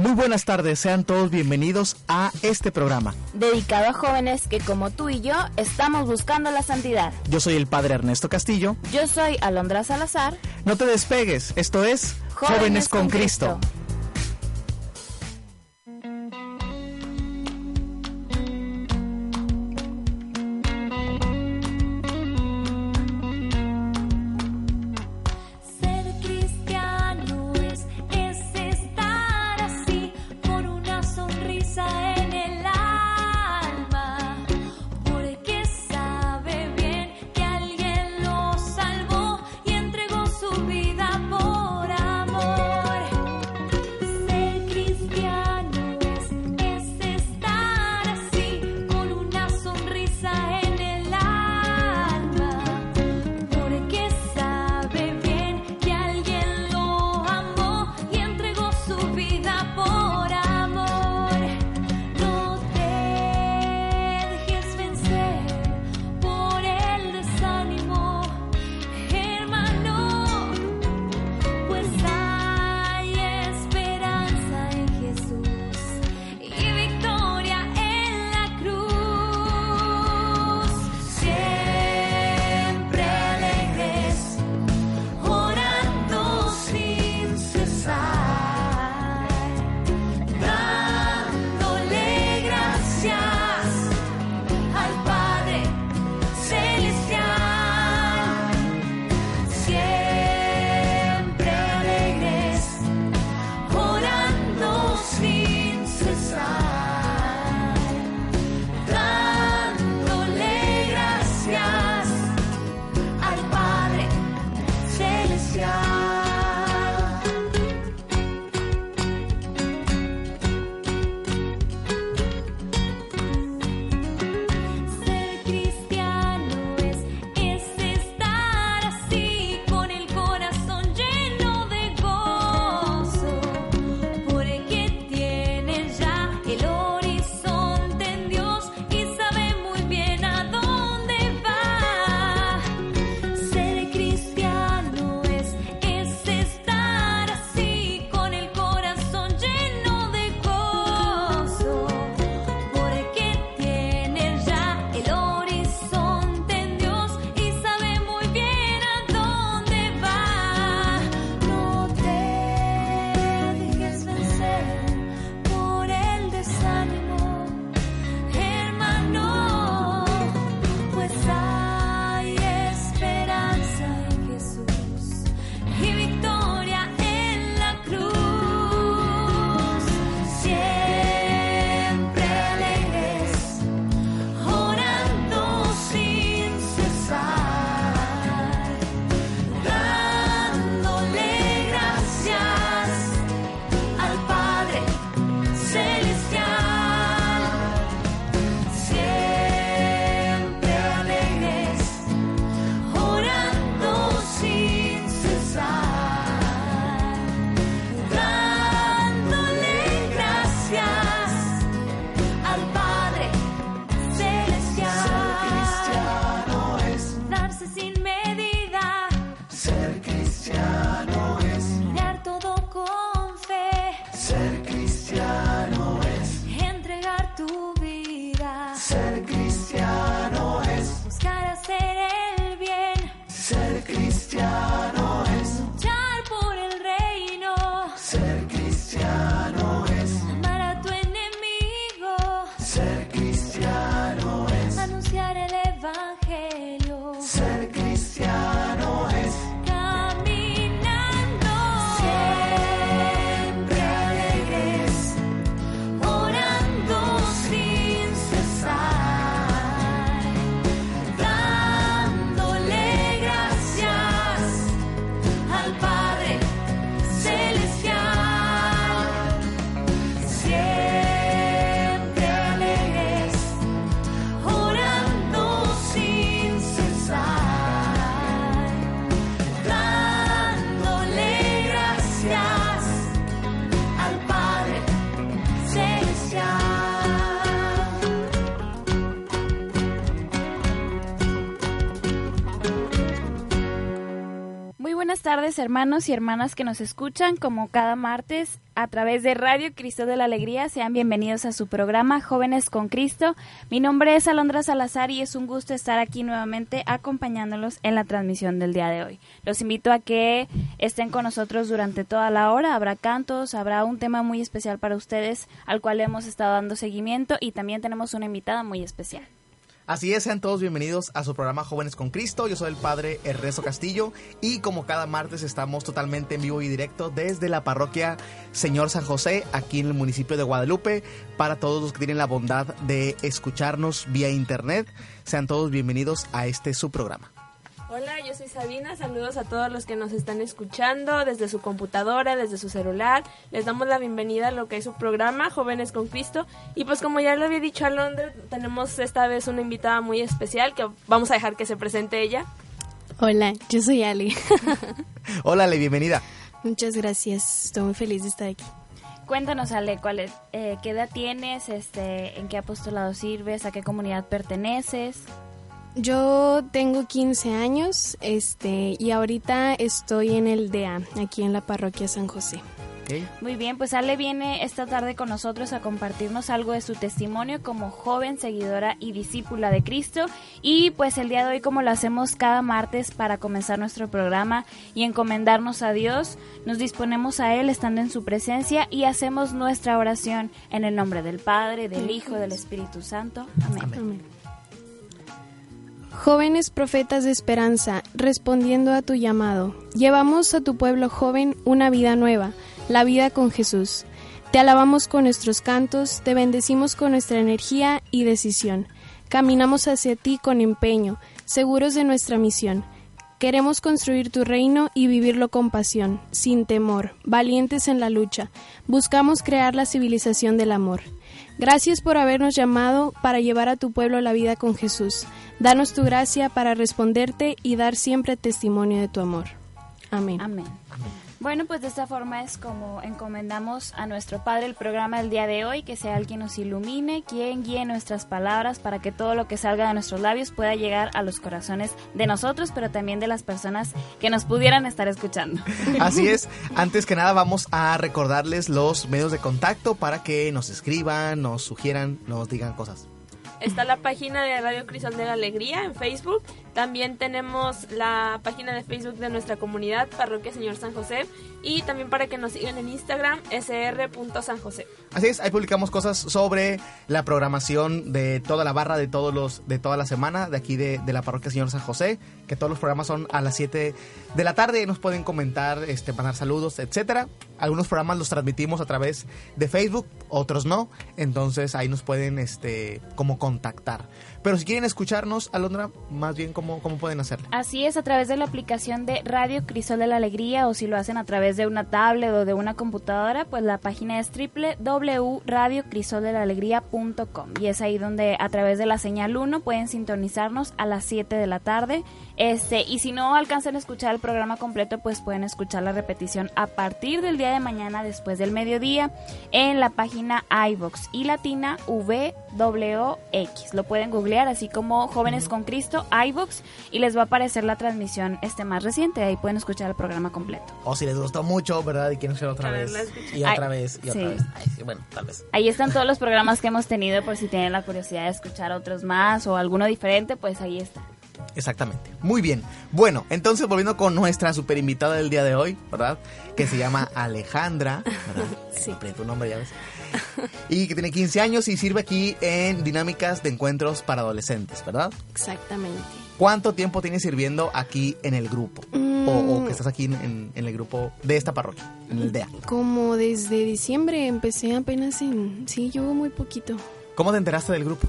Muy buenas tardes, sean todos bienvenidos a este programa. Dedicado a jóvenes que como tú y yo estamos buscando la santidad. Yo soy el padre Ernesto Castillo. Yo soy Alondra Salazar. No te despegues, esto es Jóvenes, con, Cristo. Tardes hermanos y hermanas que nos escuchan como cada martes a través de Radio Cristo de la Alegría. Sean bienvenidos a su programa Jóvenes con Cristo. Mi nombre es Alondra Salazar y es un gusto estar aquí nuevamente acompañándolos en la transmisión del día de hoy. Los invito a que estén con nosotros durante toda la hora. Habrá cantos, habrá un tema muy especial para ustedes al cual hemos estado dando seguimiento y también tenemos una invitada muy especial. Así es, sean todos bienvenidos a su programa Jóvenes con Cristo. Yo soy el padre Ernesto Castillo y como cada martes estamos totalmente en vivo y directo desde la parroquia Señor San José, aquí en el municipio de Guadalupe. Para todos los que tienen la bondad de escucharnos vía internet, sean todos bienvenidos a este su programa. Hola, yo soy Sabina. Saludos a todos los que nos están escuchando desde su computadora, desde su celular. Les damos la bienvenida a lo que es su programa, Jóvenes con Cristo. Y pues como ya le había dicho a Londres, tenemos esta vez una invitada muy especial que vamos a dejar que se presente ella. Hola, yo soy Ali. Hola, Ale, bienvenida. Muchas gracias. Estoy muy feliz de estar aquí. Cuéntanos, Ale, ¿cuál es, eh, ¿qué edad tienes? Este, ¿En qué apostolado sirves? ¿A qué comunidad perteneces? Yo tengo 15 años este, y ahorita estoy en el DEA, aquí en la parroquia San José. Muy bien, pues Ale viene esta tarde con nosotros a compartirnos algo de su testimonio como joven seguidora y discípula de Cristo. Y pues el día de hoy, como lo hacemos cada martes para comenzar nuestro programa y encomendarnos a Dios, nos disponemos a Él estando en su presencia y hacemos nuestra oración en el nombre del Padre, del Hijo, del Espíritu Santo. Amén. Amén. Jóvenes profetas de esperanza, respondiendo a tu llamado, llevamos a tu pueblo joven una vida nueva, la vida con Jesús. Te alabamos con nuestros cantos, te bendecimos con nuestra energía y decisión. Caminamos hacia ti con empeño, seguros de nuestra misión. Queremos construir tu reino y vivirlo con pasión, sin temor, valientes en la lucha. Buscamos crear la civilización del amor. Gracias por habernos llamado para llevar a tu pueblo la vida con Jesús. Danos tu gracia para responderte y dar siempre testimonio de tu amor. Amén. Amén. Bueno, pues de esta forma es como encomendamos a nuestro Padre el programa del día de hoy, que sea el quien nos ilumine, quien guíe nuestras palabras para que todo lo que salga de nuestros labios pueda llegar a los corazones de nosotros, pero también de las personas que nos pudieran estar escuchando. Así es, antes que nada vamos a recordarles los medios de contacto para que nos escriban, nos sugieran, nos digan cosas. Está la página de Radio Crisol de la Alegría en Facebook. También tenemos la página de Facebook de nuestra comunidad, Parroquia Señor San José. Y también para que nos sigan en Instagram, sr.sanjosé. Así es, ahí publicamos cosas sobre la programación de toda la barra de todos los de toda la semana de aquí de, de la Parroquia Señor San José, que todos los programas son a las 7 de la tarde. Nos pueden comentar, este, mandar saludos, etcétera. Algunos programas los transmitimos a través de Facebook, otros no. Entonces ahí nos pueden este, como contactar. Pero si quieren escucharnos, Alondra, más bien, ¿cómo, cómo pueden hacerlo? Así es, a través de la aplicación de Radio Crisol de la Alegría o si lo hacen a través de una tablet o de una computadora, pues la página es www.radiocrisoldelalegría.com y es ahí donde a través de la señal 1 pueden sintonizarnos a las 7 de la tarde. Este, y si no alcanzan a escuchar el programa completo, pues pueden escuchar la repetición a partir del día de mañana después del mediodía en la página iBox y latina VWX. Lo pueden googlear así como Jóvenes con Cristo, iVoox, y les va a aparecer la transmisión este más reciente. Ahí pueden escuchar el programa completo. O si les gustó mucho, ¿verdad? Y quieren escuchar otra vez. Y otra vez, y otra vez. bueno, tal vez. Ahí están todos los programas que hemos tenido por si tienen la curiosidad de escuchar otros más o alguno diferente, pues ahí está. Exactamente. Muy bien. Bueno, entonces volviendo con nuestra super invitada del día de hoy, ¿verdad? Que se llama Alejandra, ¿verdad? Sí. tu nombre, ya ves. y que tiene 15 años y sirve aquí en dinámicas de encuentros para adolescentes, ¿verdad? Exactamente. ¿Cuánto tiempo tienes sirviendo aquí en el grupo? O, mm. que estás aquí en, el grupo de esta parroquia, en el DEA. Como desde diciembre empecé apenas en... Sí, llevo muy poquito. ¿Cómo te enteraste del grupo?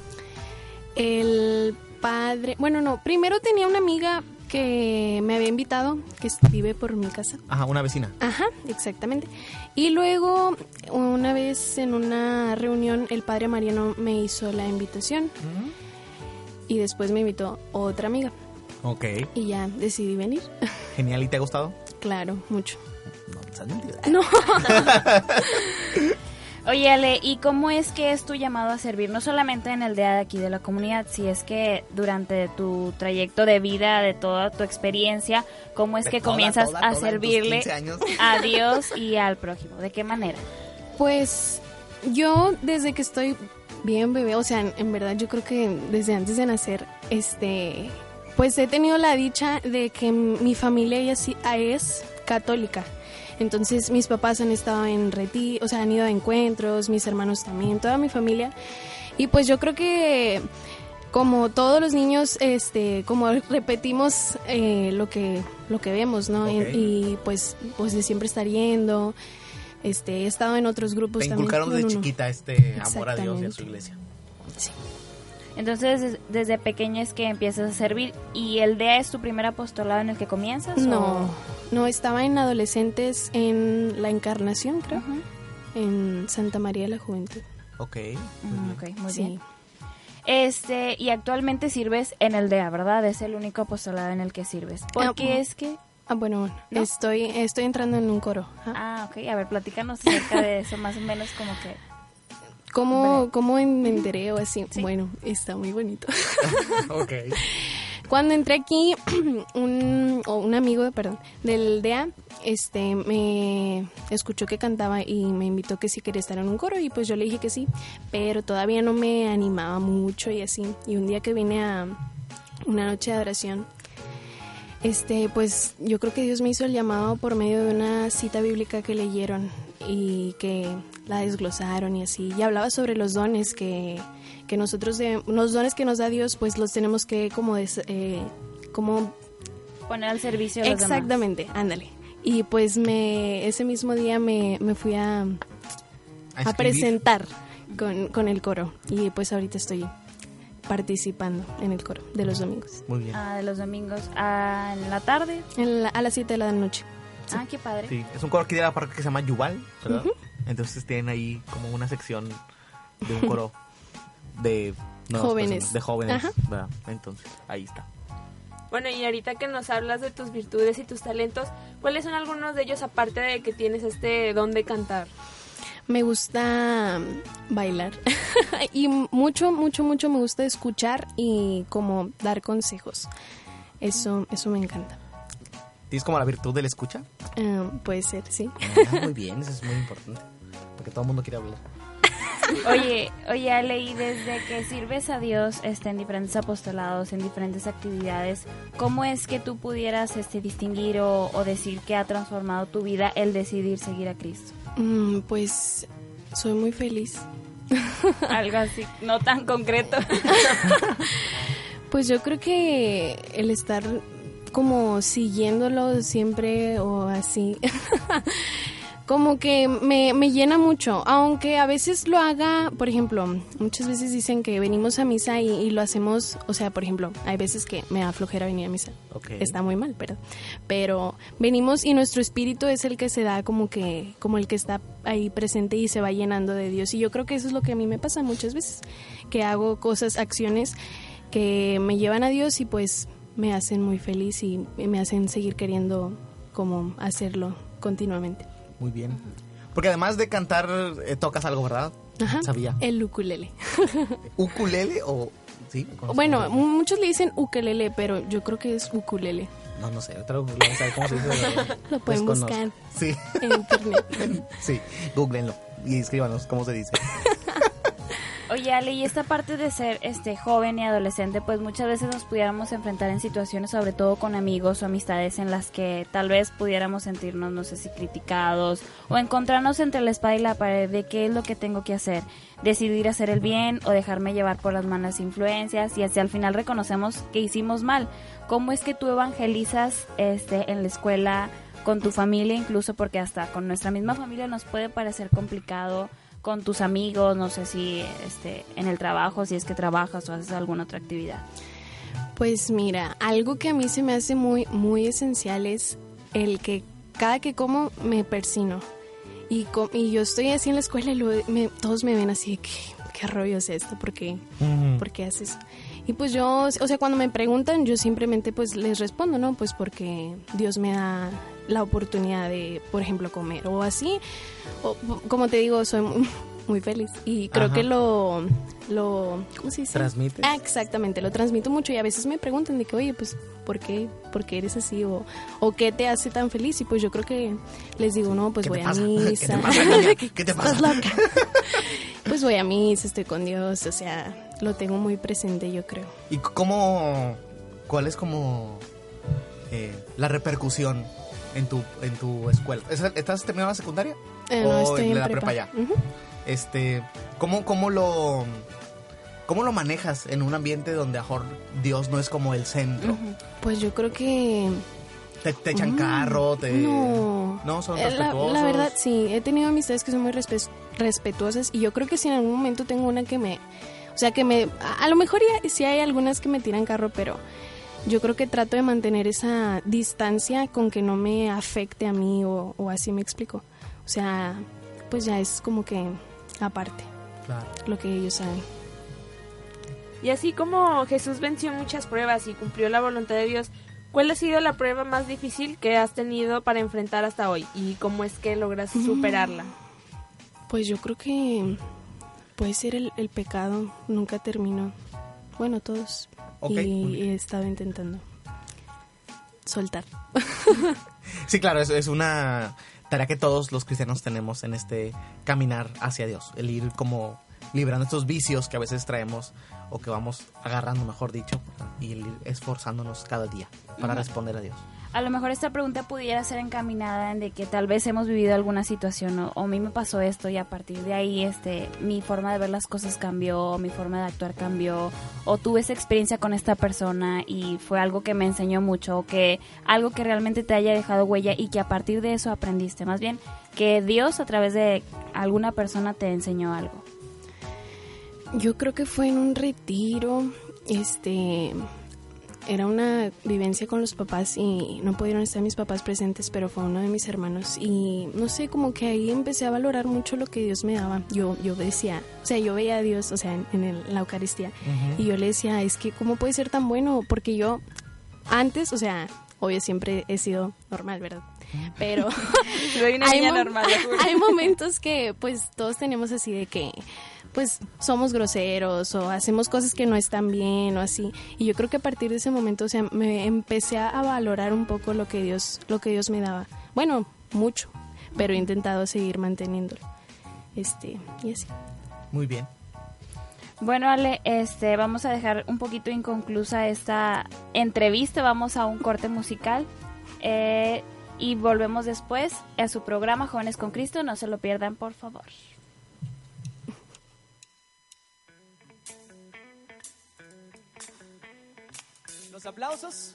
El padre... Bueno, no, primero tenía una amiga que me había invitado, que vive por mi casa. Ajá, una vecina. Ajá, exactamente. Y luego, una vez en una reunión, el padre Mariano me hizo la invitación. Y después me invitó otra amiga. Ok. Y ya decidí venir. Genial, ¿y te ha gustado? Claro, mucho. No, No. Oye, Ale, ¿y cómo es que es tu llamado a servir? No solamente en el día de aquí de la comunidad, si es que durante tu trayecto de vida, de toda tu experiencia, ¿cómo es De que toda, comienzas toda, a toda, servirle 15 años. a Dios y al prójimo? ¿De qué manera? Pues yo desde que estoy bien bebé, o sea, en, en verdad yo creo que desde antes de nacer, este, pues he tenido la dicha de que mi familia ella sí es católica. Entonces mis papás han estado en reti, o sea, han ido a encuentros, mis hermanos también, toda mi familia. Y pues yo creo que como todos los niños, este, como repetimos eh, lo que lo que vemos, ¿no? Y- pues pues de siempre estar yendo. Este, he estado en otros grupos Te también. inculcaron desde No, no, no. chiquita este amor a Dios y a su iglesia. Sí. Entonces, des- desde pequeña es que empiezas a servir. ¿Y el DEA es tu primer apostolado en el que comienzas? o- No, no, estaba en adolescentes en la Encarnación, creo, en Santa María de la Juventud. Ok. Mm, ok, muy Sí. bien. Este, y actualmente sirves en el DEA, ¿verdad? Es el único apostolado en el que sirves. ¿Por Ah, qué es que...? Ah, bueno, ¿No? estoy, estoy entrando en un coro. Ajá. Ah, ok. A ver, platícanos acerca de eso, más o menos como que... ¿Cómo, ¿Cómo me enteré o así? Sí. Bueno, está muy bonito. ok. Cuando entré aquí, un, o un amigo, perdón, del DEA, este, me escuchó que cantaba y me invitó que si quería estar en un coro y pues yo le dije que sí, pero todavía no me animaba mucho y así. Y un día que vine a una noche de adoración, este, pues yo creo que Dios me hizo el llamado por medio de una cita bíblica que leyeron y que la desglosaron y así. Y hablaba sobre los dones que, que nosotros, de, los dones que nos da Dios, pues los tenemos que como, des- eh, como Poner al servicio de los demás. exactamente, ándale. Y pues me, ese mismo día me, me fui a, A presentar con, con el coro y pues ahorita estoy participando en el coro de los domingos. Muy bien. Ah, de los domingos ah, en la tarde. En la- a las 7 de la noche. Ah, qué padre. Sí, es un coro aquí de la parroquia que se llama Yuval, ¿verdad? Entonces tienen ahí como una sección de un coro de Jóvenes. personas, de jóvenes. Entonces, ahí está. Bueno, y ahorita que nos hablas de tus virtudes y tus talentos, ¿cuáles son algunos de ellos aparte de que tienes este don de cantar? Me gusta bailar y mucho, mucho, mucho me gusta escuchar y como dar consejos. Eso, eso me encanta. ¿Tienes como la virtud de la escucha? Eh, puede ser, sí. Ah, muy bien, eso es muy importante. Porque todo el mundo quiere hablar. Oye, oye, Ale, y desde que sirves a Dios este, en diferentes apostolados, en diferentes actividades, ¿cómo es que tú pudieras este, distinguir o, o decir que ha transformado tu vida el decidir seguir a Cristo? Mm, pues soy muy feliz. Algo así, no tan concreto. Pues yo creo que el estar como siguiéndolo siempre o así, como que me, me llena mucho, aunque a veces lo haga, por ejemplo, muchas veces dicen que venimos a misa y, y lo hacemos, o sea, por ejemplo, hay veces que me da flojera venir a misa, Ok. está muy mal, pero, pero venimos y nuestro espíritu es el que se da como que, como el que está ahí presente y se va llenando de Dios, y yo creo que eso es lo que a mí me pasa muchas veces, que hago cosas, acciones que me llevan a Dios y pues me hacen muy feliz y me hacen seguir queriendo como hacerlo continuamente. Muy bien. Porque además de cantar, eh, tocas algo, ¿verdad? Ajá. Sabía. El ukulele. ¿Ukulele o...? Sí. ¿Conoces Bueno, ukulele? muchos le dicen ukelele, pero yo creo que es ukulele. No, no sé. Lo vamos a ver cómo se dice. Lo pueden buscar Sí. en internet. sí. Googleenlo y escríbanos cómo se dice. Oye, Ale, y esta parte de ser este joven y adolescente, pues muchas veces nos pudiéramos enfrentar en situaciones, sobre todo con amigos o amistades, en las que tal vez pudiéramos sentirnos, no sé si criticados, o encontrarnos entre la espada y la pared de qué es lo que tengo que hacer, decidir hacer el bien o dejarme llevar por las malas influencias, y así al final reconocemos que hicimos mal. ¿Cómo es que tú evangelizas este en la escuela? con tu familia incluso porque hasta con nuestra misma familia nos puede parecer complicado con tus amigos, no sé si este en el trabajo, si es que trabajas o haces alguna otra actividad. Pues mira, algo que a mí se me hace muy, muy esencial es el que cada que como me persino. Y, co- y yo estoy así en la escuela y luego me- todos me ven así, ¿qué, qué rollo es esto? ¿Por qué, ¿Por qué haces? Y pues yo, o sea, cuando me preguntan, yo simplemente pues les respondo, ¿no? Pues porque Dios me da la oportunidad de, por ejemplo, comer o así. O, como te digo, soy, mu- muy feliz. Y creo Ajá. que lo, lo, ¿cómo se dice? ¿Transmites? Ah, exactamente, lo transmito mucho y a veces me preguntan de que, oye, pues, ¿por qué? ¿Por qué eres así? O, o ¿qué te hace tan feliz? Y pues yo creo que les digo, no, pues ¿Qué te voy pasa? a ¿Qué te misa. pasa? ¿Qué te Estás pasa? loca. pues voy a misa, estoy con Dios, o sea, lo tengo muy presente, yo creo. ¿Y cómo, cuál es como eh, la repercusión en tu, en tu escuela? ¿Es- ¿Estás terminando la secundaria? Eh, no, ¿O en la prepa. prepa ya? Este, ¿cómo, cómo lo... ¿Cómo lo manejas en un ambiente donde mejor Dios no es como el centro? Pues yo creo que Te, te echan Mm, carro, te... No. No, son Eh, la, respetuosos. la verdad, sí. He tenido amistades que son muy respe- respetuosas y yo creo que si en algún momento tengo una que me... O sea, que me... A, a lo mejor ya, sí hay algunas que me tiran carro, pero yo creo que trato de mantener esa distancia con que no me afecte a mí o, o así me explico. O sea, pues ya es como que aparte Claro. lo que ellos saben. Y así como Jesús venció muchas pruebas y cumplió la voluntad de Dios, ¿cuál ha sido la prueba más difícil que has tenido para enfrentar hasta hoy? ¿Y cómo es que logras superarla? Pues yo creo que puede ser el, el pecado. Nunca terminó. Bueno, todos. Y he estado intentando soltar. Sí, claro, es, es una tarea que todos los cristianos tenemos en este caminar hacia Dios, el ir como librando estos vicios que a veces traemos o que vamos agarrando, mejor dicho, y el ir esforzándonos cada día para responder a Dios. A lo mejor esta pregunta pudiera ser encaminada en de que tal vez hemos vivido alguna situación o, a mí me pasó esto y a partir de ahí este mi forma de ver las cosas cambió, o mi forma de actuar cambió o tuve esa experiencia con esta persona y fue algo que me enseñó mucho o que algo que realmente te haya dejado huella y que a partir de eso aprendiste, más bien que Dios a través de alguna persona te enseñó algo. Yo creo que fue en un retiro. Este. Era una vivencia con los papás y no pudieron estar mis papás presentes, pero fue uno de mis hermanos. Y no sé, como que ahí empecé a valorar mucho lo que Dios me daba. Yo, yo decía, o sea, yo veía a Dios, o sea, en, en el- la Eucaristía. Y yo le decía, es que, ¿cómo puede ser tan bueno? Porque yo, antes, o sea, obvio siempre he sido normal, ¿verdad? Pero Soy una hay, niña normal, hay momentos que pues todos tenemos así de que pues somos groseros o hacemos cosas que no están bien o así y yo creo que a partir de ese momento o sea me empecé a valorar un poco lo que Dios lo que Dios me daba bueno mucho pero he intentado seguir manteniéndolo este y así Muy bien. Bueno, Ale, este, vamos a dejar un poquito inconclusa esta entrevista. Vamos a un corte musical eh, y volvemos después a su programa Jóvenes con Cristo. No se lo pierdan, por favor. Los aplausos.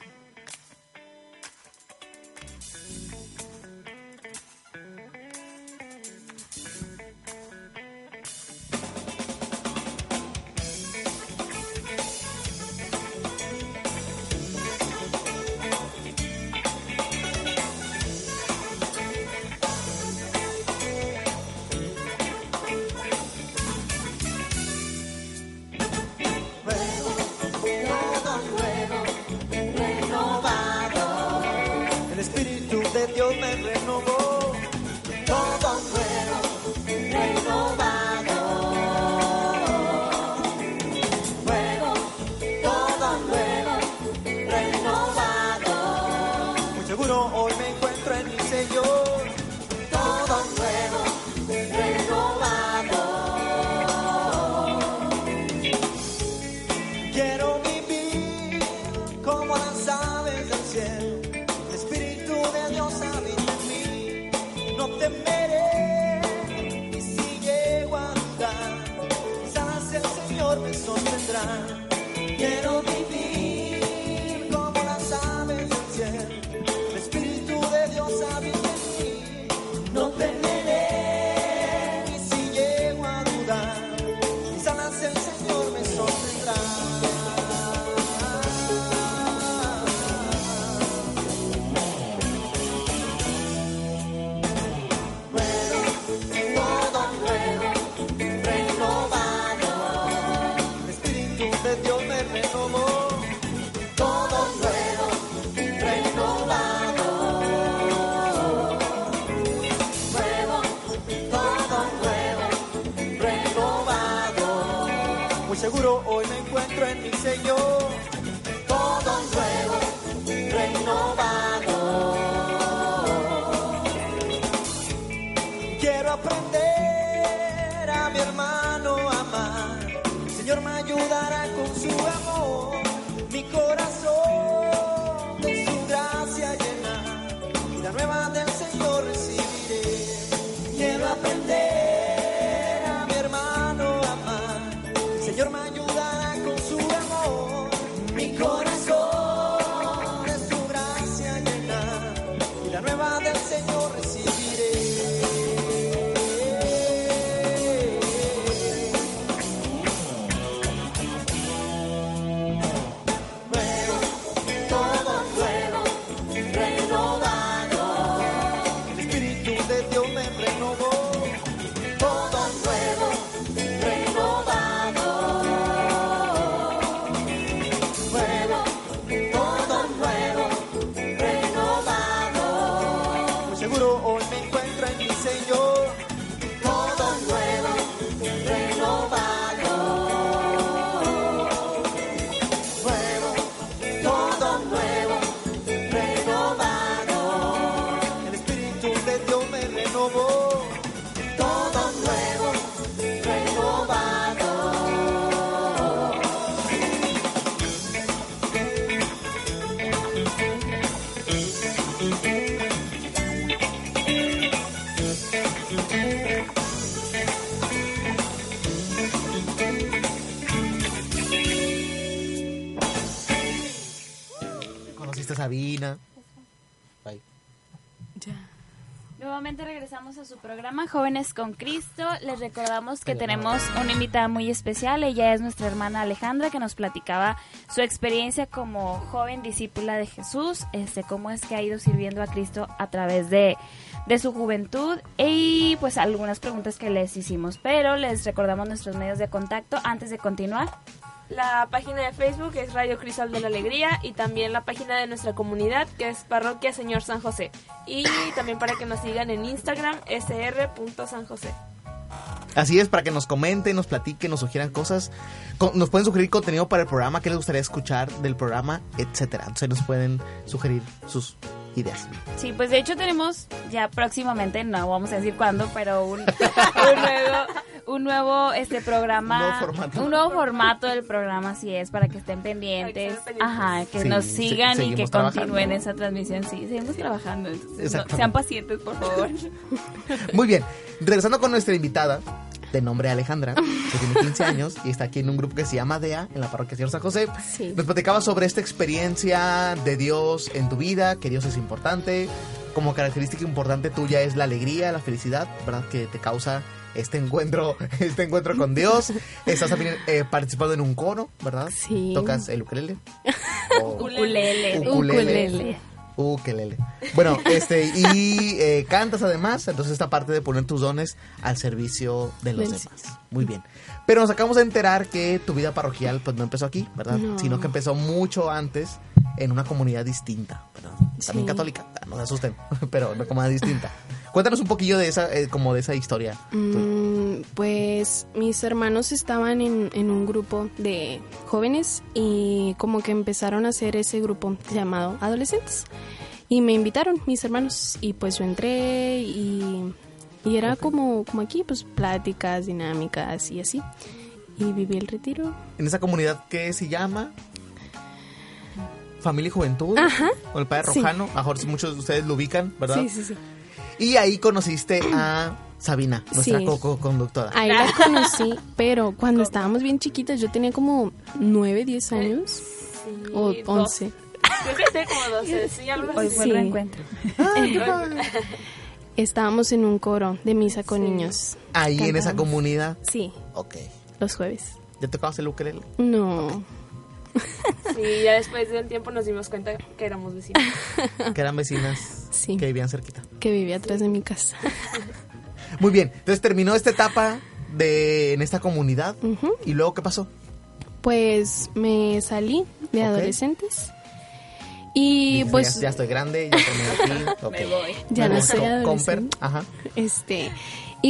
Sabina. Bye. Nuevamente regresamos a su programa Jóvenes con Cristo. Les recordamos que tenemos una invitada muy especial. Ella es nuestra hermana Alejandra que nos platicaba su experiencia como joven discípula de Jesús, este cómo es que ha ido sirviendo a Cristo a través de, de su juventud y pues algunas preguntas que les hicimos. Pero les recordamos nuestros medios de contacto antes de continuar. La página de Facebook es Radio Crisol de la Alegría y también la página de nuestra comunidad que es Parroquia Señor San José. Y también para que nos sigan en Instagram sr.sanjosé. Así es, para que nos comenten, nos platiquen, nos sugieran cosas. Co- Nos pueden sugerir contenido para el programa, que les gustaría escuchar del programa, etcétera. Entonces nos pueden sugerir sus ideas. Sí, pues de hecho tenemos ya próximamente, no vamos a decir cuándo, pero un, un nuevo, un nuevo este programa, Un nuevo formato. un nuevo formato del programa, así es, para que estén pendientes, ajá, que Sí, nos se- sigan y que trabajando. continúen esa transmisión, sí, seguimos trabajando, entonces, no, sean pacientes, por favor. Muy bien, regresando con nuestra invitada, de nombre Alejandra, que tiene 15 años y está aquí en un grupo que se llama DEA, en la parroquia Señor San José. Sí. Nos platicaba sobre esta experiencia de Dios en tu vida, que Dios es importante. Como característica importante tuya es la alegría, la felicidad, ¿verdad? Que te causa este encuentro, este encuentro con Dios. Estás también eh, participando en un coro, ¿verdad? Sí. Tocas el ukelele. O- Ukulele. Ukulele. Ukelele. Bueno, este, y eh, cantas además, entonces esta parte de poner tus dones al servicio de los demás. Muy bien. Pero nos acabamos de enterar que tu vida parroquial pues no empezó aquí, ¿verdad? No. Sino que empezó mucho antes en una comunidad distinta, ¿verdad? También Sí. católica, ah, no se asusten, pero una comunidad distinta. Cuéntanos un poquillo de esa, eh, como de esa historia. Mm, pues mis hermanos estaban en, en un grupo de jóvenes y como que empezaron a hacer ese grupo llamado Adolescentes. Y me invitaron mis hermanos y pues yo entré y, y era como, como aquí, pues pláticas, dinámicas y así. Y viví el retiro. En esa comunidad que se llama Familia y Juventud, Ajá. o el Padre Sí. Rojano, mejor si muchos de ustedes lo ubican, ¿verdad? Sí, sí, sí. Y ahí conociste a Sabina, nuestra Sí. co-conductora. Ahí la conocí, pero cuando estábamos bien chiquitas, yo tenía como 9, 10 años Sí, o dos. 11. Creo que tenía como 12, sí, algo Hoy así. fue Sí. el reencuentro. Estábamos en un coro de misa con niños. Ahí en esa Cantamos. comunidad. Sí, Ok. los jueves. ¿Ya tocabas el ukelele? No, Sí, ya después de un tiempo nos dimos cuenta que éramos vecinos. Que eran vecinas Sí. que vivían cerquita. que vivía atrás de mi casa. Muy bien. Entonces terminó esta etapa de en esta comunidad. ¿Y luego qué pasó? Pues me salí de adolescentes Y Dices, pues ya, ya estoy grande, ya terminé aquí. ok. Me voy. ya Me no voy. soy adolescente. Comper, ajá. Este,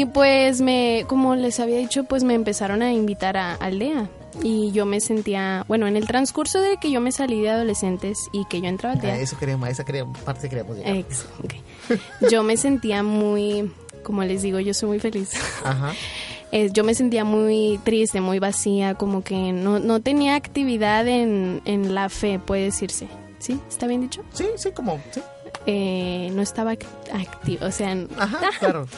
y pues me, como les había dicho, pues me empezaron a invitar a aldea. Y yo me sentía, bueno, en el transcurso de que yo me salí de adolescentes y que yo entraba a A aldea, eso queríamos, a esa parte queríamos llegar. ex- ok. yo me sentía muy, como les digo, yo soy muy feliz. Ajá. Eh, yo me sentía muy triste, muy vacía, como que no, no tenía actividad en, en la fe, puede decirse. ¿Sí? ¿Está bien dicho? Sí, sí, como, sí. Eh, no estaba activo, o sea, Ajá, claro.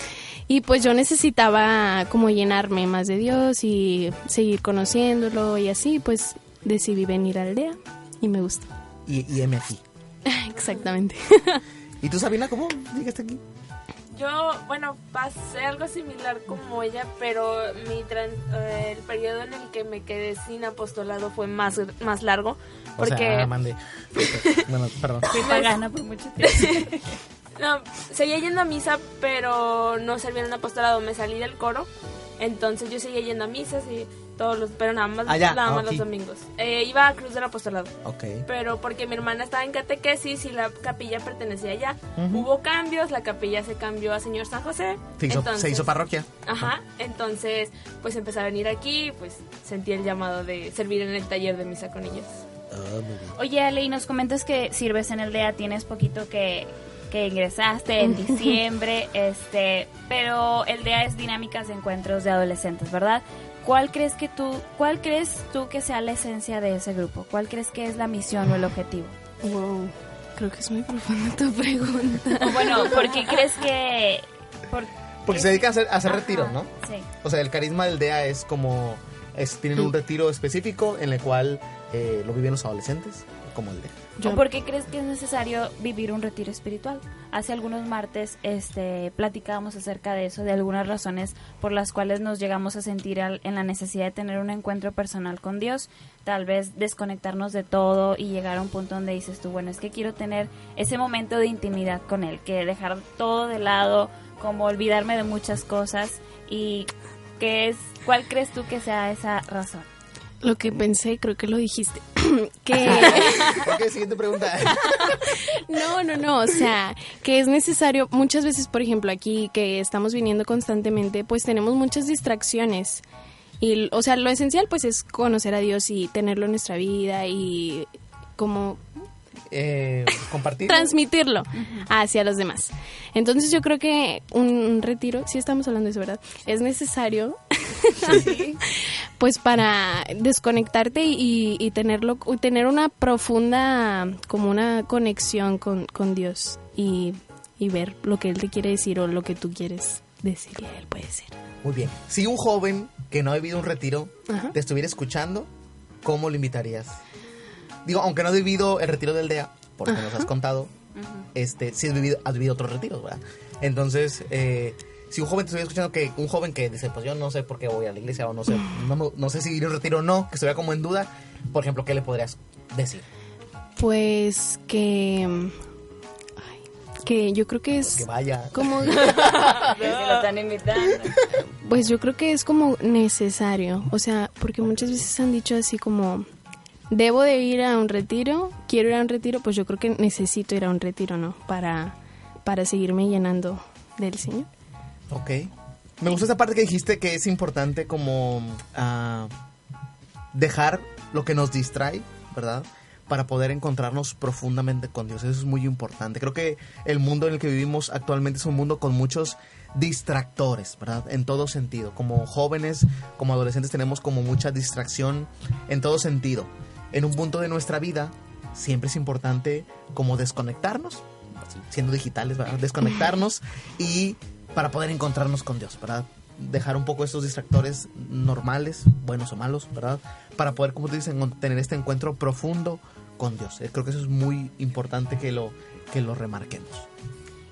Y pues yo necesitaba como llenarme más de Dios y seguir conociéndolo y así, pues decidí venir a aldea y me gustó. Y, y M aquí. Exactamente. ¿Y tú, Sabina, cómo llegaste aquí? Yo, bueno, pasé algo similar como ella, pero mi tran- eh, el periodo en el que me quedé sin apostolado fue más, más largo. O Porque, sea, mande. Bueno, perdón. Fui pagana por mucho tiempo. No, seguía yendo a misa, pero no servía en un apostolado. Me salí del coro, entonces yo seguía yendo a misas y todos los, pero nada más, Ah, nada más aquí. los domingos. Eh, iba a Cruz del Apostolado. Ok. pero porque mi hermana estaba en catequesis y la capilla pertenecía allá. Hubo cambios, la capilla se cambió a Señor San José. Se hizo, entonces- se hizo parroquia. Ajá, entonces pues empecé a venir aquí, pues sentí el llamado de servir en el taller de misa con ellos. Ah, muy bien. Oye, Ale, y nos comentas que sirves en el DEA, tienes poquito que, que ingresaste en diciembre, este, pero el DEA es dinámicas de encuentros de adolescentes, ¿verdad? ¿Cuál crees que tú, cuál crees tú que sea la esencia de ese grupo? ¿Cuál crees que es la misión o el objetivo? Wow. Creo que es muy profunda tu pregunta. Bueno, ¿por qué crees que...? por- Porque se dedica a hacer, a hacer Ajá, retiros, ¿no? Sí. O sea, el carisma del DEA es como... Es, tienen un retiro específico en el cual eh, lo viven los adolescentes, como el DEA. Yo- ¿O por qué crees que es necesario vivir un retiro espiritual? Hace algunos martes este, platicábamos acerca de eso, de algunas razones por las cuales nos llegamos a sentir al- en la necesidad de tener un encuentro personal con Dios, tal vez desconectarnos de todo y llegar a un punto donde dices tú, bueno, es que quiero tener ese momento de intimidad con Él, que dejar todo de lado, como olvidarme de muchas cosas y que es, ¿cuál crees tú que sea esa razón? Lo que pensé, creo que lo dijiste. que Ok, siguiente pregunta. no, no, no, o sea, que es necesario muchas veces, por ejemplo, aquí que estamos viniendo constantemente, pues tenemos muchas distracciones. Y o sea, lo esencial pues es conocer a Dios y tenerlo en nuestra vida y como Eh, compartir. transmitirlo hacia los demás. Entonces yo creo que un retiro, si estamos hablando de eso, ¿verdad? Es necesario, pues para desconectarte y, y tenerlo, y tener una profunda, como una conexión con, con Dios y, y ver lo que Él te quiere decir o lo que tú quieres decirle a Él, puede ser. Muy bien. Si un joven que no ha vivido un retiro Ajá. te estuviera escuchando, ¿cómo lo invitarías? Digo, aunque no has vivido el retiro del DEA, porque nos has contado, este, sí has vivido, has vivido otros retiros, ¿verdad? Entonces, eh, si un joven te estuviera escuchando, que un joven que dice, pues yo no sé por qué voy a la iglesia o no sé, no, no sé si ir a un retiro o no, que estuviera como en duda, por ejemplo, ¿qué le podrías decir? Pues que... que yo creo que Que es vaya. como... Si lo están invitando. Pues yo creo que es como necesario, o sea, porque muchas veces han dicho así como, debo de ir a un retiro, quiero ir a un retiro, pues yo creo que necesito ir a un retiro, ¿no? Para, para seguirme llenando del Señor. Ok. Me gusta esa parte que dijiste que es importante como ah, dejar lo que nos distrae, ¿verdad? Para poder encontrarnos profundamente con Dios. Eso es muy importante. Creo que el mundo en el que vivimos actualmente es un mundo con muchos distractores, ¿verdad? En todo sentido. Como jóvenes, como adolescentes tenemos como mucha distracción en todo sentido. En un punto de nuestra vida siempre es importante como desconectarnos, siendo digitales, ¿verdad? Desconectarnos y para poder encontrarnos con Dios, ¿verdad? Dejar un poco estos distractores normales, buenos o malos, ¿verdad? Para poder, como tú dices, encon- tener este encuentro profundo con Dios. Eh, Creo que eso es muy importante que lo, que lo remarquemos.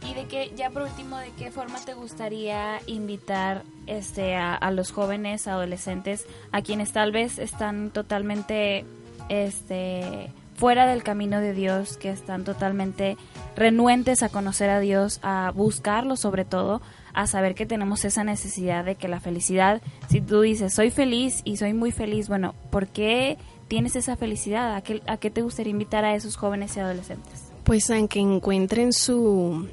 Y de qué, ya por último, ¿de qué forma te gustaría invitar este a, a los jóvenes, adolescentes, a quienes tal vez están totalmente este fuera del camino de Dios, que están totalmente renuentes a conocer a Dios, a buscarlo sobre todo, a saber que tenemos esa necesidad de que la felicidad, si tú dices, soy feliz y soy muy feliz, bueno, ¿por qué tienes esa felicidad? ¿A qué, te gustaría invitar a esos jóvenes y adolescentes? Pues a que encuentren su,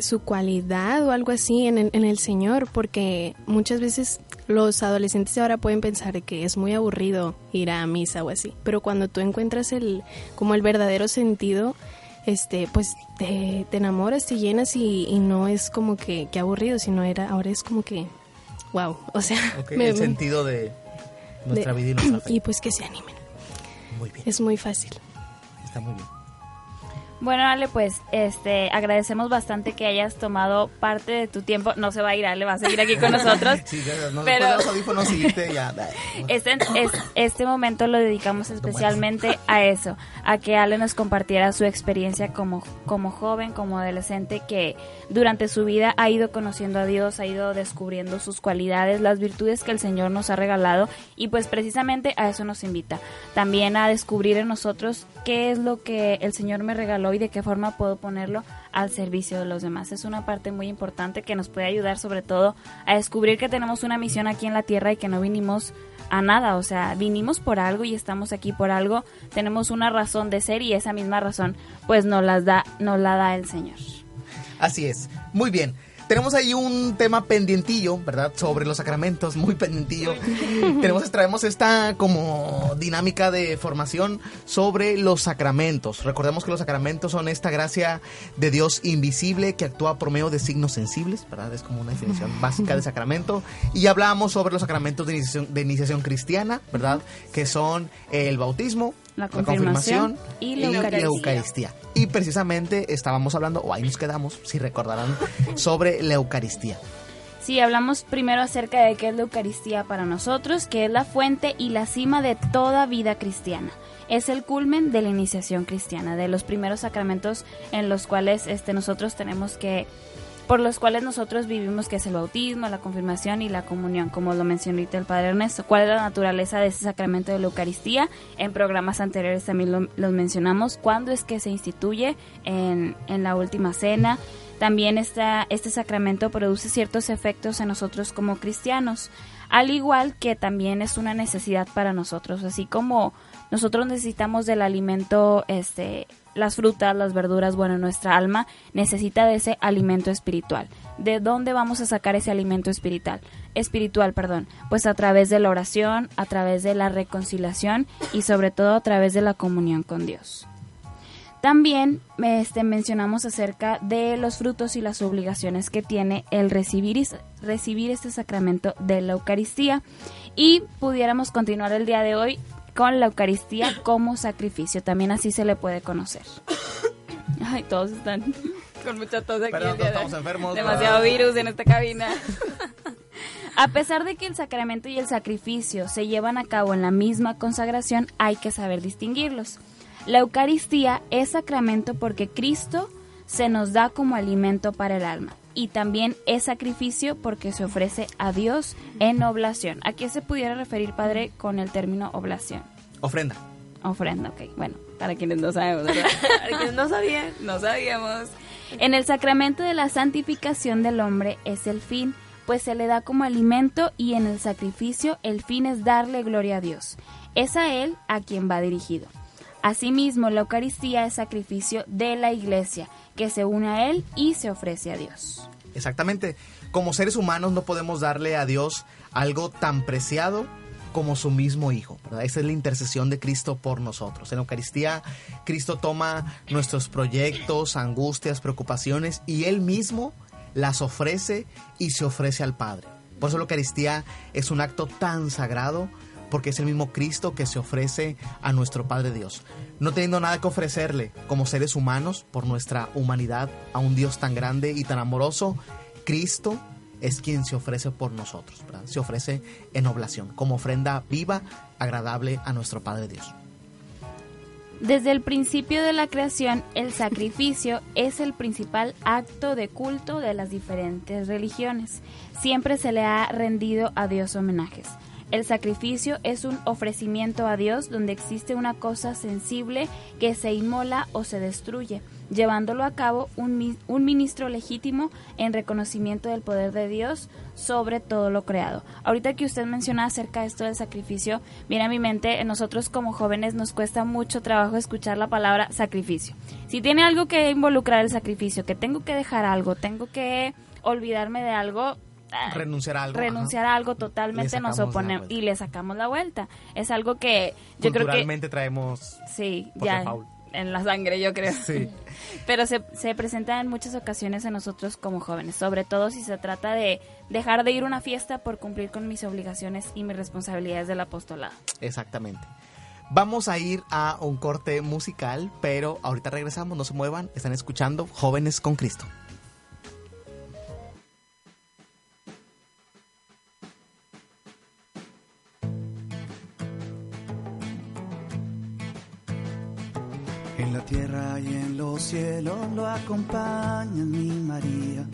su cualidad o algo así en el Señor, porque muchas veces los adolescentes ahora pueden pensar que es muy aburrido ir a misa o así, pero cuando tú encuentras el como el verdadero sentido, este, pues te, te enamoras, te llenas y, y no es como que, que aburrido, sino era ahora es como que wow, o sea, Ok, me- el sentido de nuestra de- vida y nuestra fe. y pues que se animen. Muy bien, Es muy fácil. está muy bien. Bueno, Ale, pues este, agradecemos bastante que hayas tomado parte de tu tiempo. No se va a ir, Ale, va a seguir aquí con nosotros. Sí, ya, no, Pero- los ya. Este, es- este momento lo dedicamos especialmente a eso, a que Ale nos compartiera su experiencia como, como joven, como adolescente, que durante su vida ha ido conociendo a Dios, ha ido descubriendo sus cualidades, las virtudes que el Señor nos ha regalado y pues precisamente a eso nos invita. También a descubrir en nosotros qué es lo que el Señor me regaló y de qué forma puedo ponerlo al servicio de los demás. Es una parte muy importante que nos puede ayudar sobre todo a descubrir que tenemos una misión aquí en la tierra y que no vinimos a nada, o sea, vinimos por algo y estamos aquí por algo, tenemos una razón de ser y esa misma razón pues nos las da, nos la da el Señor. Así es. Muy bien. Tenemos ahí un tema pendientillo, ¿verdad? Sobre los sacramentos, muy pendientillo. Tenemos, traemos esta como dinámica de formación sobre los sacramentos. Recordemos que los sacramentos son esta gracia de Dios invisible que actúa por medio de signos sensibles, ¿verdad? Es como una definición básica de sacramento. Y hablábamos sobre los sacramentos de iniciación, de iniciación cristiana, ¿verdad? Que son el bautismo, La confirmación y la Eucaristía. Eucaristía. Y precisamente estábamos hablando, o ahí nos quedamos, si recordarán, sobre la Eucaristía. Sí, hablamos primero acerca de qué es la Eucaristía para nosotros, que es la fuente y la cima de toda vida cristiana. Es el culmen de la iniciación cristiana, de los primeros sacramentos en los cuales este, nosotros tenemos que, por los cuales nosotros vivimos, que es el bautismo, la confirmación y la comunión, como lo mencionó ahorita el Padre Ernesto. ¿Cuál es la naturaleza de ese sacramento de la Eucaristía? En programas anteriores también lo, los mencionamos. ¿Cuándo es que se instituye? En, en la última cena. También esta, este sacramento produce ciertos efectos en nosotros como cristianos, al igual que también es una necesidad para nosotros, así como nosotros necesitamos del alimento, este, las frutas, las verduras, bueno, nuestra alma necesita de ese alimento espiritual. ¿De dónde vamos a sacar ese alimento espiritual? Espiritual, perdón. Pues a través de la oración, a través de la reconciliación y sobre todo a través de la comunión con Dios. También este, mencionamos acerca de los frutos y las obligaciones que tiene el recibir, recibir este sacramento de la Eucaristía. Y pudiéramos continuar el día de hoy con la Eucaristía como sacrificio. También así se le puede conocer. Ay, todos están con mucha tos aquí. Perdón, estamos enfermos. Demasiado virus en esta cabina. A pesar de que el sacramento y el sacrificio se llevan a cabo en la misma consagración, hay que saber distinguirlos. La Eucaristía es sacramento porque Cristo se nos da como alimento para el alma y también es sacrificio porque se ofrece a Dios en oblación. ¿A qué se pudiera referir, Padre, con el término oblación? Ofrenda. Ofrenda, ok. Bueno, para quienes no sabemos, ¿verdad? Para quienes no sabían. no sabíamos. En el sacramento de la santificación del hombre es el fin, pues se le da como alimento y en el sacrificio el fin es darle gloria a Dios. Es a Él a quien va dirigido. Asimismo, la Eucaristía es sacrificio de la Iglesia, que se une a Él y se ofrece a Dios. Exactamente. Como seres humanos no podemos darle a Dios algo tan preciado como su mismo Hijo. Esa es la intercesión de Cristo por nosotros. En la Eucaristía, Cristo toma nuestros proyectos, angustias, preocupaciones y Él mismo las ofrece y se ofrece al Padre. Por eso la Eucaristía es un acto tan sagrado porque es el mismo Cristo que se ofrece a nuestro Padre Dios. No teniendo nada que ofrecerle como seres humanos por nuestra humanidad a un Dios tan grande y tan amoroso, Cristo es quien se ofrece por nosotros, se ofrece en oblación, como ofrenda viva, agradable a nuestro Padre Dios. Desde el principio de la creación, el sacrificio es el principal acto de culto de las diferentes religiones. Siempre se le ha rendido a Dios homenajes. El sacrificio es un ofrecimiento a Dios donde existe una cosa sensible que se inmola o se destruye, llevándolo a cabo un, un ministro legítimo en reconocimiento del poder de Dios sobre todo lo creado. Ahorita que usted menciona acerca de esto del sacrificio, viene a mi mente, nosotros como jóvenes nos cuesta mucho trabajo escuchar la palabra sacrificio. Si tiene algo que involucrar el sacrificio, que tengo que dejar algo, tengo que olvidarme de algo, Renunciar a algo. renunciar a algo totalmente nos oponemos y le sacamos la vuelta. Es algo que yo creo que Culturalmente traemos... sí, ya en la sangre, yo creo. Sí. Pero se, se presenta en muchas ocasiones en nosotros como jóvenes, sobre todo si se trata de dejar de ir a una fiesta por cumplir con mis obligaciones y mis responsabilidades del apostolado. Exactamente. Vamos a ir a un corte musical, pero ahorita regresamos, no se muevan, están escuchando Jóvenes con Cristo. Tierra y en los cielos lo acompaña mi María.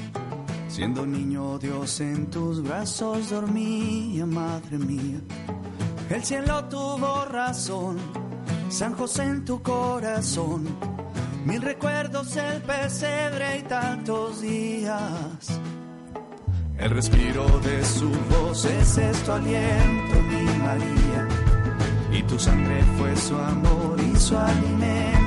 Siendo niño Dios en tus brazos dormía, madre mía. El cielo tuvo razón, San José en tu corazón. Mil recuerdos, el pesebre y tantos días. El respiro de su voz es esto aliento, mi María. Y tu sangre fue su amor y su alimento,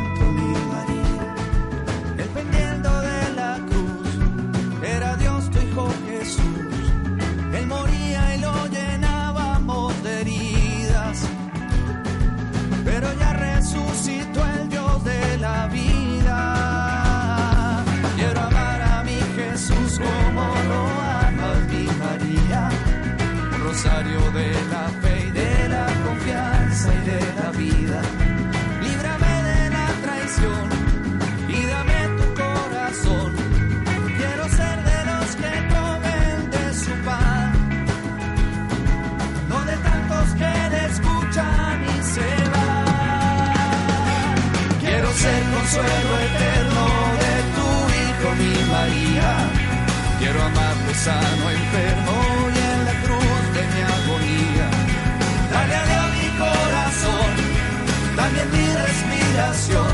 sano, enfermo y en la cruz de mi agonía. Dale a mi corazón, también mi respiración.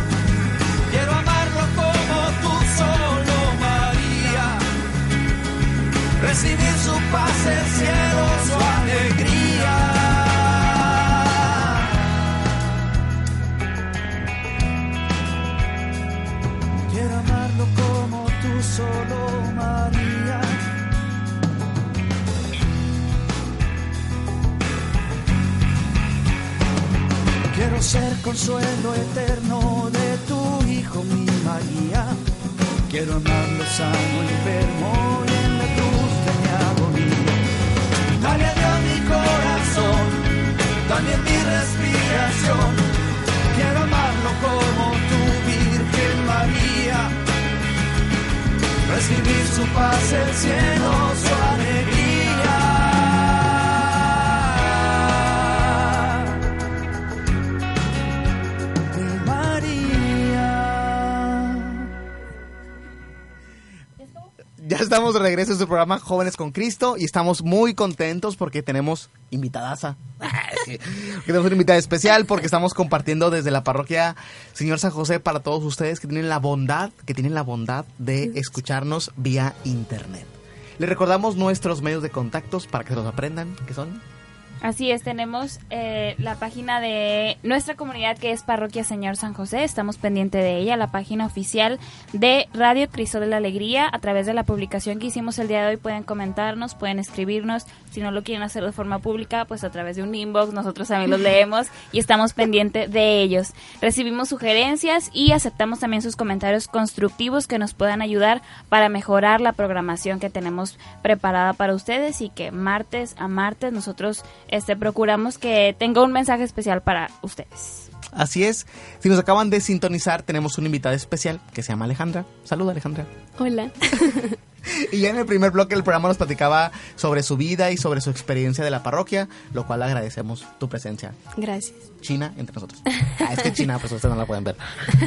Quiero amarlo como tú solo, María. Recibir su paz, el cielo, ser consuelo eterno de tu Hijo, mi María. Quiero amarlo sano, enfermo y en la cruz de mi agonía. Dale a mi corazón, también mi respiración. Quiero amarlo como tu Virgen María. Recibir su paz, el cielo, su alegría. Ya estamos de regreso en su programa Jóvenes con Cristo y estamos muy contentos porque tenemos invitadaza. Tenemos una invitada especial porque estamos compartiendo desde la parroquia Señor San José para todos ustedes que tienen la bondad, que tienen la bondad de escucharnos vía internet. Les recordamos nuestros medios de contactos para que se los aprendan, que son Así es, tenemos eh, la página de nuestra comunidad que es Parroquia Señor San José, estamos pendientes de ella, la página oficial de Radio Cristo de la Alegría, a través de la publicación que hicimos el día de hoy pueden comentarnos, pueden escribirnos, si no lo quieren hacer de forma pública, pues a través de un inbox, nosotros también los leemos y estamos pendientes de ellos. Recibimos sugerencias y aceptamos también sus comentarios constructivos que nos puedan ayudar para mejorar la programación que tenemos preparada para ustedes y que martes a martes nosotros este, procuramos que tenga un mensaje especial para ustedes. Así es. Si nos acaban de sintonizar, tenemos una invitada especial que se llama Alejandra. Saluda, Alejandra. Hola. Y ya en el primer bloque del programa nos platicaba sobre su vida y sobre su experiencia de la parroquia, lo cual agradecemos tu presencia. Gracias. China entre nosotros. Ah, es que China, pues ustedes no la pueden ver.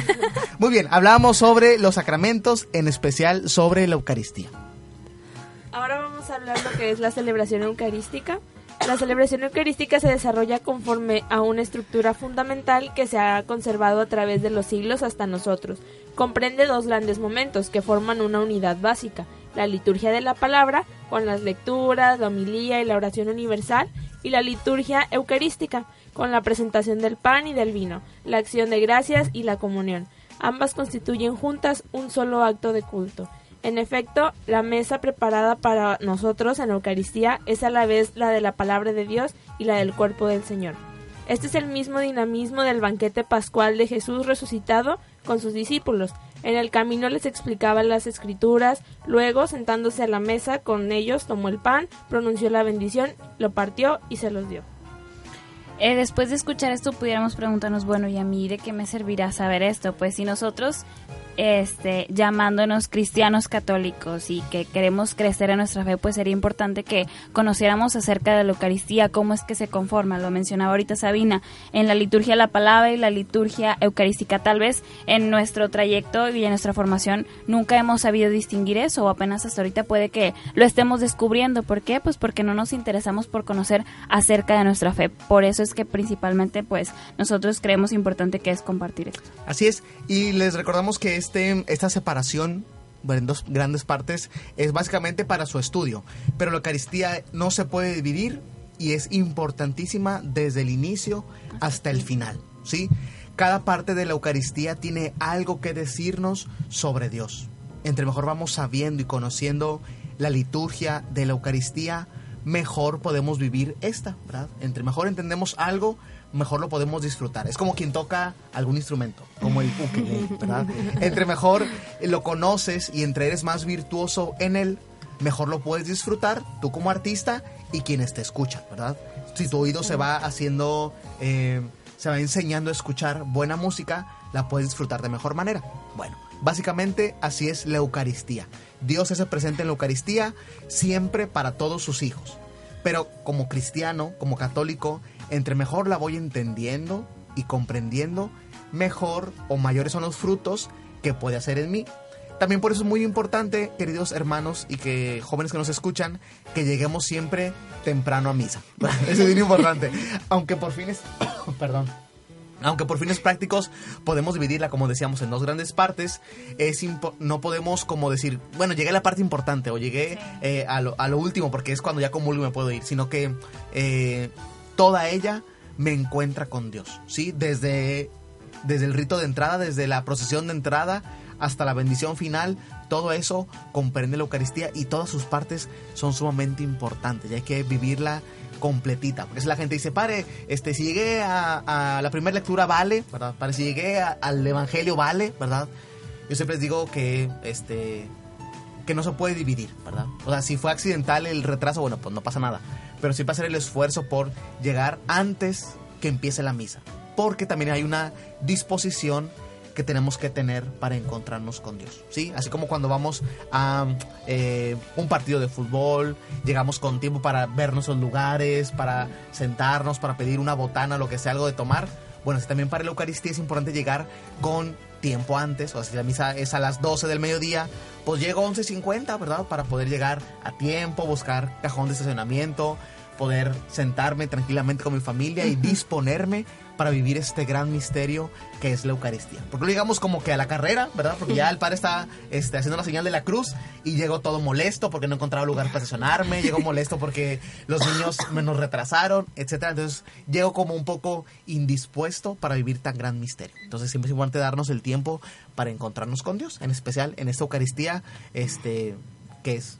Muy bien, hablábamos sobre los sacramentos, en especial sobre la Eucaristía. Ahora vamos a hablar lo que es la celebración eucarística. La celebración eucarística se desarrolla conforme a una estructura fundamental que se ha conservado a través de los siglos hasta nosotros. Comprende dos grandes momentos que forman una unidad básica, la liturgia de la palabra, con las lecturas, la homilía y la oración universal, y la liturgia eucarística, con la presentación del pan y del vino, la acción de gracias y la comunión. Ambas constituyen juntas un solo acto de culto. En efecto, la mesa preparada para nosotros en la Eucaristía es a la vez la de la palabra de Dios y la del cuerpo del Señor. Este es el mismo dinamismo del banquete pascual de Jesús resucitado con sus discípulos. En el camino les explicaba las escrituras, luego sentándose a la mesa con ellos tomó el pan, pronunció la bendición, lo partió y se los dio. Eh, después de escuchar esto pudiéramos preguntarnos, bueno, ¿y a mí de qué me servirá saber esto? Pues si nosotros este, llamándonos cristianos católicos y que queremos crecer en nuestra fe, pues sería importante que conociéramos acerca de la Eucaristía, cómo es que se conforma, lo mencionaba ahorita Sabina, en la liturgia de la palabra y la liturgia eucarística. Tal vez en nuestro trayecto y en nuestra formación nunca hemos sabido distinguir eso o apenas hasta ahorita puede que lo estemos descubriendo. ¿Por qué? Pues porque no nos interesamos por conocer acerca de nuestra fe. Por eso es que principalmente pues nosotros creemos importante que es compartir esto. Así es, y les recordamos que este, esta separación en dos grandes partes es básicamente para su estudio, pero la Eucaristía no se puede dividir y es importantísima desde el inicio hasta el final, ¿sí? Cada parte de la Eucaristía tiene algo que decirnos sobre Dios. Entre mejor vamos sabiendo y conociendo la liturgia de la Eucaristía, mejor podemos vivir esta, ¿verdad? Entre mejor entendemos algo, mejor lo podemos disfrutar. Es como quien toca algún instrumento, como el ukelele, ¿verdad? Entre mejor lo conoces y entre eres más virtuoso en él, mejor lo puedes disfrutar tú como artista y quienes te escuchan, ¿verdad? Si tu oído se va haciendo, eh, se va enseñando a escuchar buena música, la puedes disfrutar de mejor manera. Bueno, básicamente así es la Eucaristía. Dios es presente en la Eucaristía siempre para todos sus hijos. Pero como cristiano, como católico, entre mejor la voy entendiendo y comprendiendo, mejor o mayores son los frutos que puede hacer en mí. También por eso es muy importante, queridos hermanos y que jóvenes que nos escuchan, que lleguemos siempre temprano a misa. Eso es bien importante. Aunque por fines, perdón, aunque por fines prácticos podemos dividirla, como decíamos, en dos grandes partes, es no podemos como decir, bueno, llegué a la parte importante o llegué eh, a, lo, a, lo, último porque es cuando ya comulgo y me puedo ir, sino que eh, toda ella me encuentra con Dios, ¿sí? Desde, desde el rito de entrada, desde la procesión de entrada hasta la bendición final, todo eso comprende la Eucaristía y todas sus partes son sumamente importantes y hay que vivirla completita. Porque si la gente dice, pare, este, si llegué a, la primera lectura vale, ¿verdad? Pare, si llegué al Evangelio vale, ¿verdad? Yo siempre les digo que, este, que no se puede dividir, ¿verdad? O sea, si fue accidental el retraso, bueno, pues no pasa nada. Pero a hacer el esfuerzo por llegar antes que empiece la misa. Porque también hay una disposición que tenemos que tener para encontrarnos con Dios. ¿sí? Así como cuando vamos a eh, un partido de fútbol, llegamos con tiempo para ver nuestros lugares, para sentarnos, para pedir una botana, lo que sea, algo de tomar. Bueno, también para la Eucaristía es importante llegar con tiempo antes, o sea, si la misa es a las 12 del mediodía, pues llego a 11.50, ¿verdad? Para poder llegar a tiempo, buscar cajón de estacionamiento, poder sentarme tranquilamente con mi familia y disponerme para vivir este gran misterio que es la Eucaristía. Porque lo digamos como que a la carrera, ¿verdad? Porque ya el padre está este, haciendo la señal de la cruz y llegó todo molesto porque no encontraba lugar para estacionarme, llegó molesto porque los niños me nos retrasaron, etcétera. Entonces llego como un poco indispuesto para vivir tan gran misterio. Entonces siempre es importante darnos el tiempo para encontrarnos con Dios, en especial en esta Eucaristía, este, que es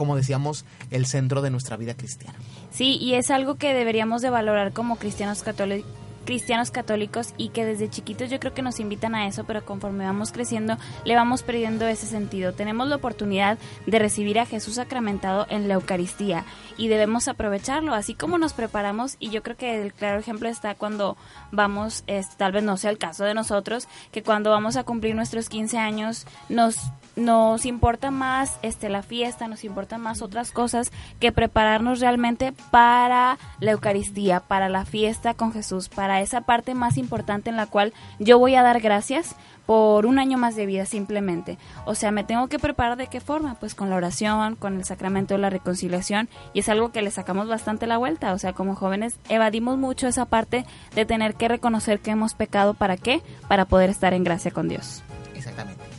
como decíamos, el centro de nuestra vida cristiana. Sí, y es algo que deberíamos de valorar como cristianos católicos cristianos católicos y que desde chiquitos yo creo que nos invitan a eso, pero conforme vamos creciendo le vamos perdiendo ese sentido. Tenemos la oportunidad de recibir a Jesús sacramentado en la Eucaristía y debemos aprovecharlo, así como nos preparamos y yo creo que el claro ejemplo está cuando vamos, tal vez no sea el caso de nosotros, que cuando vamos a cumplir nuestros 15 años nos nos importa más este la fiesta, nos importa más otras cosas que prepararnos realmente para la Eucaristía, para la fiesta con Jesús, para esa parte más importante en la cual yo voy a dar gracias por un año más de vida simplemente. O sea, me tengo que preparar de qué forma, pues con la oración, con el sacramento de la reconciliación y es algo que le sacamos bastante la vuelta, o sea, como jóvenes evadimos mucho esa parte de tener que reconocer que hemos pecado, ¿para qué? Para poder estar en gracia con Dios. Exactamente.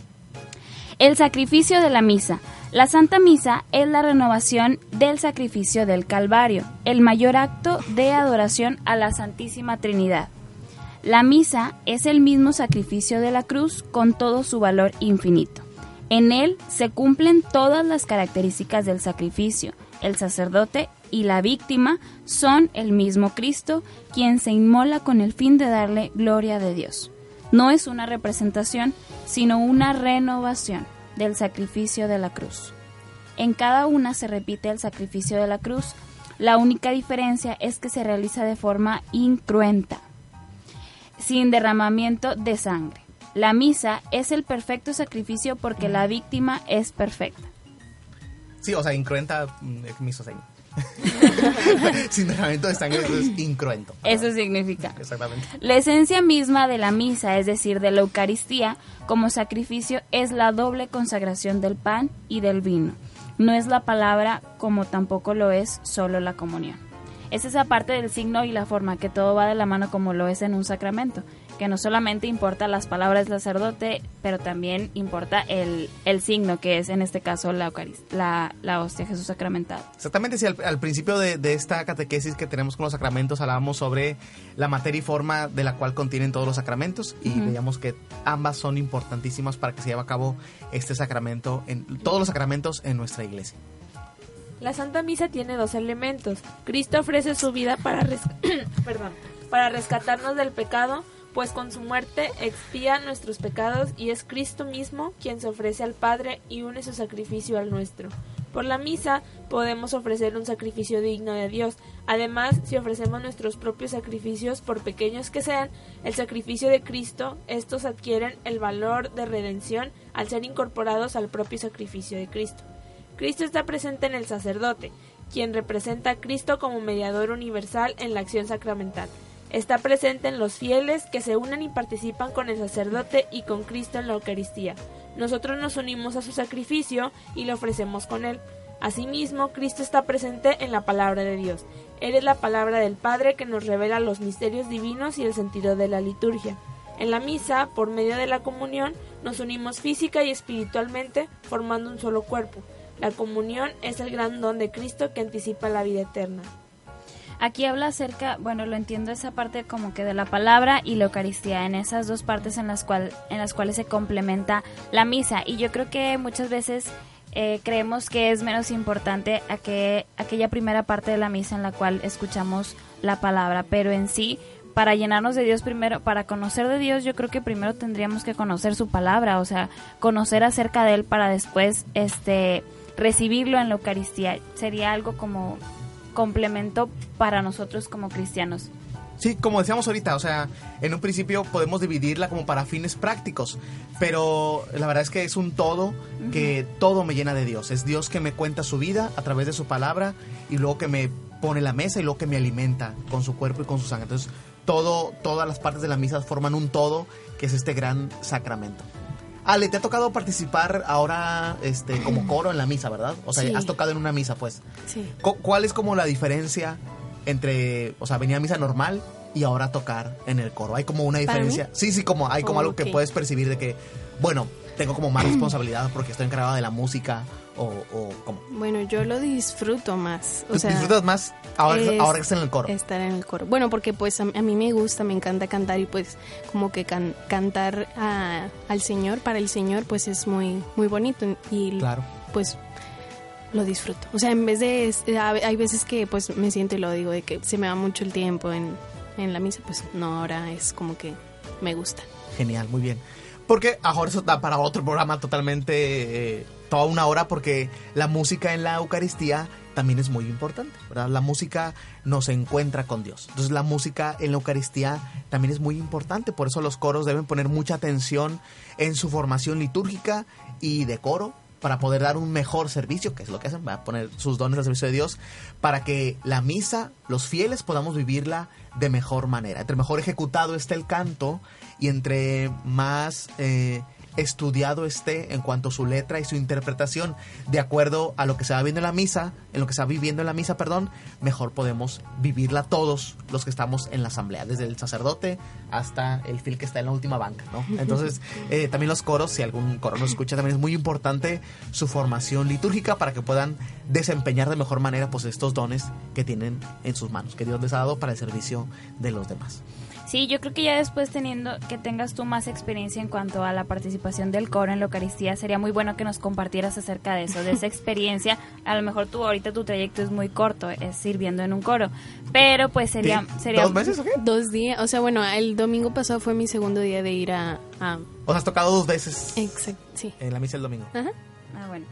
El sacrificio de la misa. La Santa Misa es la renovación del sacrificio del Calvario, el mayor acto de adoración a la Santísima Trinidad. La misa es el mismo sacrificio de la cruz con todo su valor infinito. En él se cumplen todas las características del sacrificio. El sacerdote y la víctima son el mismo Cristo, quien se inmola con el fin de darle gloria de Dios. No es una representación, sino una renovación del sacrificio de la cruz. En cada una se repite el sacrificio de la cruz. La única diferencia es que se realiza de forma incruenta, sin derramamiento de sangre. La misa es el perfecto sacrificio porque la víctima es perfecta. Sí, o sea, incruenta mm, es misoseño. Sin derramamiento de sangre, eso es incruento. Eso significa. Exactamente. La esencia misma de la misa, es decir, de la Eucaristía, como sacrificio, es la doble consagración del pan y del vino. No es la palabra como tampoco lo es solo la comunión. Es esa parte del signo y la forma, que todo va de la mano como lo es en un sacramento, que no solamente importa las palabras del sacerdote, pero también importa el, el signo, que es en este caso la, la, la hostia Jesús sacramental. Exactamente, sí, al, al principio de, de esta catequesis que tenemos con los sacramentos hablábamos sobre la materia y forma de la cual contienen todos los sacramentos y veíamos que ambas son importantísimas para que se lleve a cabo este sacramento, en todos los sacramentos en nuestra iglesia. La Santa Misa tiene dos elementos. Cristo ofrece su vida para, para rescatarnos del pecado, pues con su muerte expía nuestros pecados y es Cristo mismo quien se ofrece al Padre y une su sacrificio al nuestro. Por la misa podemos ofrecer un sacrificio digno de Dios. Además, si ofrecemos nuestros propios sacrificios, por pequeños que sean, el sacrificio de Cristo, estos adquieren el valor de redención al ser incorporados al propio sacrificio de Cristo. Cristo está presente en el sacerdote, quien representa a Cristo como mediador universal en la acción sacramental. Está presente en los fieles que se unen y participan con el sacerdote y con Cristo en la Eucaristía. Nosotros nos unimos a su sacrificio y lo ofrecemos con él. Asimismo, Cristo está presente en la palabra de Dios. Eres la palabra del Padre que nos revela los misterios divinos y el sentido de la liturgia. En la misa, por medio de la comunión, nos unimos física y espiritualmente, formando un solo cuerpo. La comunión es el gran don de Cristo que anticipa la vida eterna. Aquí habla acerca, bueno, lo entiendo esa parte como que de la palabra y la Eucaristía, en esas dos partes en las, cual, en las cuales se complementa la misa. Y yo creo que muchas veces eh, creemos que es menos importante a que, aquella primera parte de la misa en la cual escuchamos la palabra, pero en sí, para llenarnos de Dios primero, para conocer de Dios, yo creo que primero tendríamos que conocer su palabra, o sea, conocer acerca de Él para después, este recibirlo en la Eucaristía. Sería algo como complemento para nosotros como cristianos. Sí, como decíamos ahorita, o sea, en un principio podemos dividirla como para fines prácticos, pero la verdad es que es un todo que todo me llena de Dios. Es Dios que me cuenta su vida a través de su palabra y luego que me pone la mesa y luego que me alimenta con su cuerpo y con su sangre. Entonces, todo, todas las partes de la misa forman un todo que es este gran sacramento. Ale, te ha tocado participar ahora este, como coro en la misa, ¿verdad? O sea, Sí. has tocado en una misa, pues. Sí. Cu- ¿Cuál es como la diferencia entre, o sea, venir a misa normal y ahora tocar en el coro? ¿Hay como una ¿Para diferencia? Sí, sí, como hay como algo que puedes percibir de que, bueno, tengo como más responsabilidad porque estoy encargado de la música o, o como... Bueno, yo lo disfruto más. O ¿Tú sea, ¿Disfrutas más ahora, es- ahora que estás en el coro? Estar en el coro. Bueno, porque pues a, a mí me gusta, me encanta cantar y pues como que can- cantar a- al Señor, para el Señor, pues es muy, muy bonito y Claro. pues lo disfruto. O sea, en vez de, hay veces que pues me siento y lo digo, de que se me va mucho el tiempo en, en la misa, pues no, ahora es como que me gusta. Genial, muy bien. Porque ahora eso para otro programa totalmente eh, toda una hora porque la música en la Eucaristía también es muy importante, ¿verdad? La música nos encuentra con Dios. Entonces la música en la Eucaristía también es muy importante, por eso los coros deben poner mucha atención en su formación litúrgica y de coro para poder dar un mejor servicio, que es lo que hacen, va a poner sus dones al servicio de Dios, para que la misa, los fieles, podamos vivirla de mejor manera. Entre mejor ejecutado esté el canto y entre más eh, estudiado esté en cuanto a su letra y su interpretación, de acuerdo a lo que se va viendo en la misa, en lo que se va viviendo en la misa, perdón, mejor podemos vivirla todos los que estamos en la asamblea, desde el sacerdote hasta el fil que está en la última banca, ¿no? Entonces, eh, también los coros, si algún coro nos escucha, también es muy importante su formación litúrgica para que puedan desempeñar de mejor manera pues estos dones que tienen en sus manos, que Dios les ha dado para el servicio de los demás. Sí, yo creo que ya después teniendo que tengas tú más experiencia en cuanto a la participación del coro en la Eucaristía, sería muy bueno que nos compartieras acerca de eso, de esa experiencia. A lo mejor tú ahorita tu trayecto es muy corto, es sirviendo en un coro, pero pues sería... Sería ¿Dos meses o qué? Dos días, o sea, bueno, el domingo pasado fue mi segundo día de ir a... a O sea, has tocado dos veces exacto, sí. en la misa el domingo. Ajá. Ah, bueno.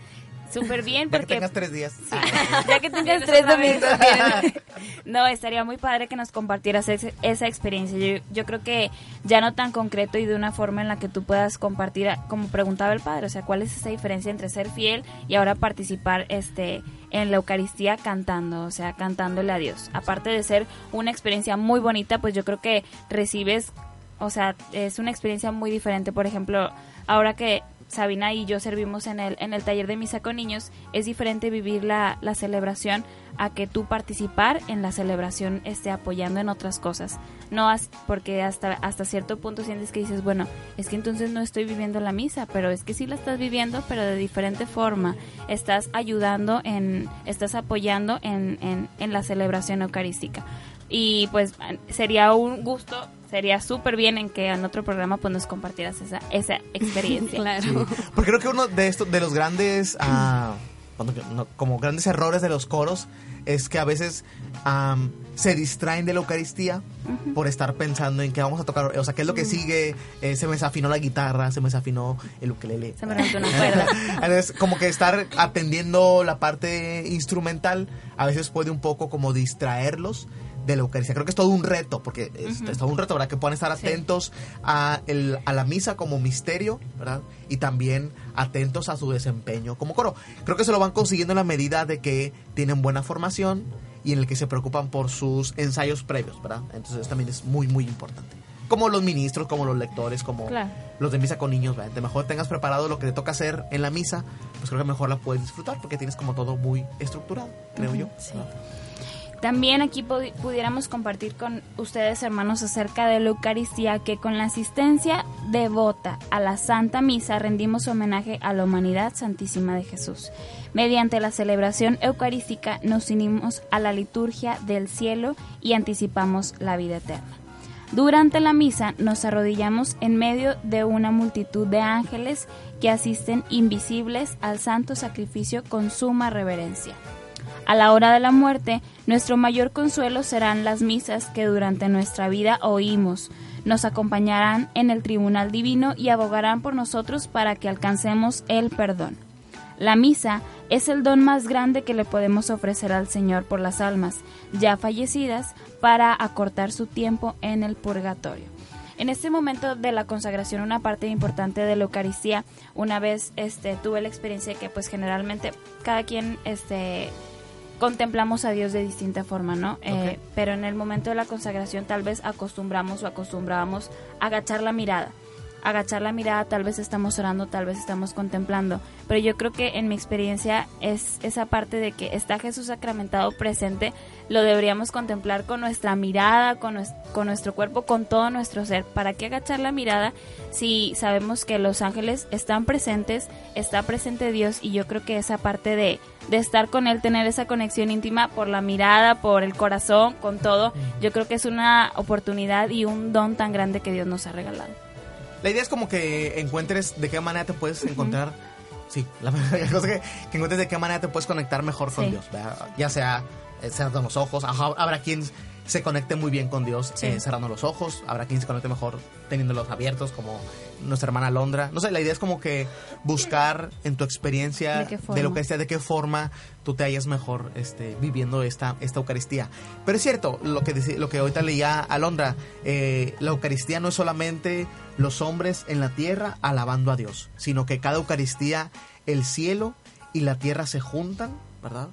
Súper bien Ya que porque... tengas tres días. ya que tengas tres domingos. No, estaría muy padre que nos compartieras ese- esa experiencia. Yo, yo creo que ya no tan concreto y de una forma en la que tú puedas compartir, como preguntaba el padre, o sea, cuál es esa diferencia entre ser fiel y ahora participar este en la Eucaristía cantando, o sea, cantándole a Dios. Aparte de ser una experiencia muy bonita, pues yo creo que recibes, o sea, es una experiencia muy diferente. Por ejemplo, ahora que Sabina y yo servimos en el, en el taller de misa con niños, es diferente vivir la, la celebración a que tú participar en la celebración esté apoyando en otras cosas. No as- porque hasta, hasta cierto punto sientes que dices, bueno, es que entonces no estoy viviendo la misa, pero es que sí la estás viviendo, pero de diferente forma. Estás ayudando en, estás apoyando en, en, en la celebración eucarística. Y pues sería un gusto, sería súper bien en que en otro programa pues nos compartieras esa, esa experiencia. Claro. Porque creo que uno de estos, de los grandes, no, como grandes errores de los coros, es que a veces am, se distraen de la Eucaristía por estar pensando en qué vamos a tocar, o sea, qué es lo que sigue, Eh, se me desafinó la guitarra, se me desafinó el ukelele. Se me rompió una cuerda. Entonces, como que estar atendiendo la parte instrumental a veces puede un poco como distraerlos de la Eucaristía. Creo que es todo un reto, porque es, es todo un reto, ¿verdad? Que puedan estar Sí. atentos a, el- a la misa como misterio, ¿verdad? Y también atentos a su desempeño como coro. Creo que se lo van consiguiendo en la medida de que tienen buena formación y en el que se preocupan por sus ensayos previos, ¿verdad? Entonces también es muy, muy importante. Como los ministros, como los lectores, como Claro. los de misa con niños, ¿verdad? Mejor tengas preparado lo que te toca hacer en la misa, pues creo que mejor la puedes disfrutar porque tienes como todo muy estructurado, creo yo. sí. También aquí pudi- pudiéramos compartir con ustedes, hermanos, acerca de la Eucaristía, que con la asistencia devota a la Santa Misa rendimos homenaje a la humanidad santísima de Jesús. Mediante la celebración eucarística nos unimos a la liturgia del cielo y anticipamos la vida eterna. Durante la misa nos arrodillamos en medio de una multitud de ángeles que asisten invisibles al santo sacrificio con suma reverencia. A la hora de la muerte, nuestro mayor consuelo serán las misas que durante nuestra vida oímos. Nos acompañarán en el tribunal divino y abogarán por nosotros para que alcancemos el perdón. La misa es el don más grande que le podemos ofrecer al Señor por las almas ya fallecidas para acortar su tiempo en el purgatorio. En este momento de la consagración, una parte importante de la Eucaristía, una vez este, tuve la experiencia que pues generalmente cada quien este, contemplamos a Dios de distinta forma, ¿no? Eh, pero en el momento de la consagración tal vez acostumbramos o acostumbrábamos a agachar la mirada. Agachar la mirada, tal vez estamos orando, tal vez estamos contemplando. Pero yo creo que en mi experiencia es esa parte de que está Jesús sacramentado presente, lo deberíamos contemplar con nuestra mirada, con, nues- con nuestro cuerpo, con todo nuestro ser. ¿Para qué agachar la mirada si sabemos que los ángeles están presentes, está presente Dios y yo creo que esa parte de, de estar con Él, tener esa conexión íntima por la mirada, por el corazón, con todo, yo creo que es una oportunidad y un don tan grande que Dios nos ha regalado. La idea es como que encuentres de qué manera te puedes encontrar. Sí, la la cosa que, que encuentres de qué manera te puedes conectar mejor con Sí. Dios, ¿verdad? ya sea eh, cerrando los ojos. Ajá, Habrá quien se conecte muy bien con Dios Sí. eh, cerrando los ojos. Habrá quien se conecte mejor teniéndolos abiertos, como nuestra hermana Londra. No sé, la idea es como que buscar en tu experiencia ¿De lo que sea, de qué forma tú te hallas mejor este, viviendo esta, esta Eucaristía. Pero es cierto, lo que, lo que ahorita leía Alondra, eh, la Eucaristía no es solamente los hombres en la tierra alabando a Dios, sino que cada Eucaristía, el cielo y la tierra se juntan, ¿verdad?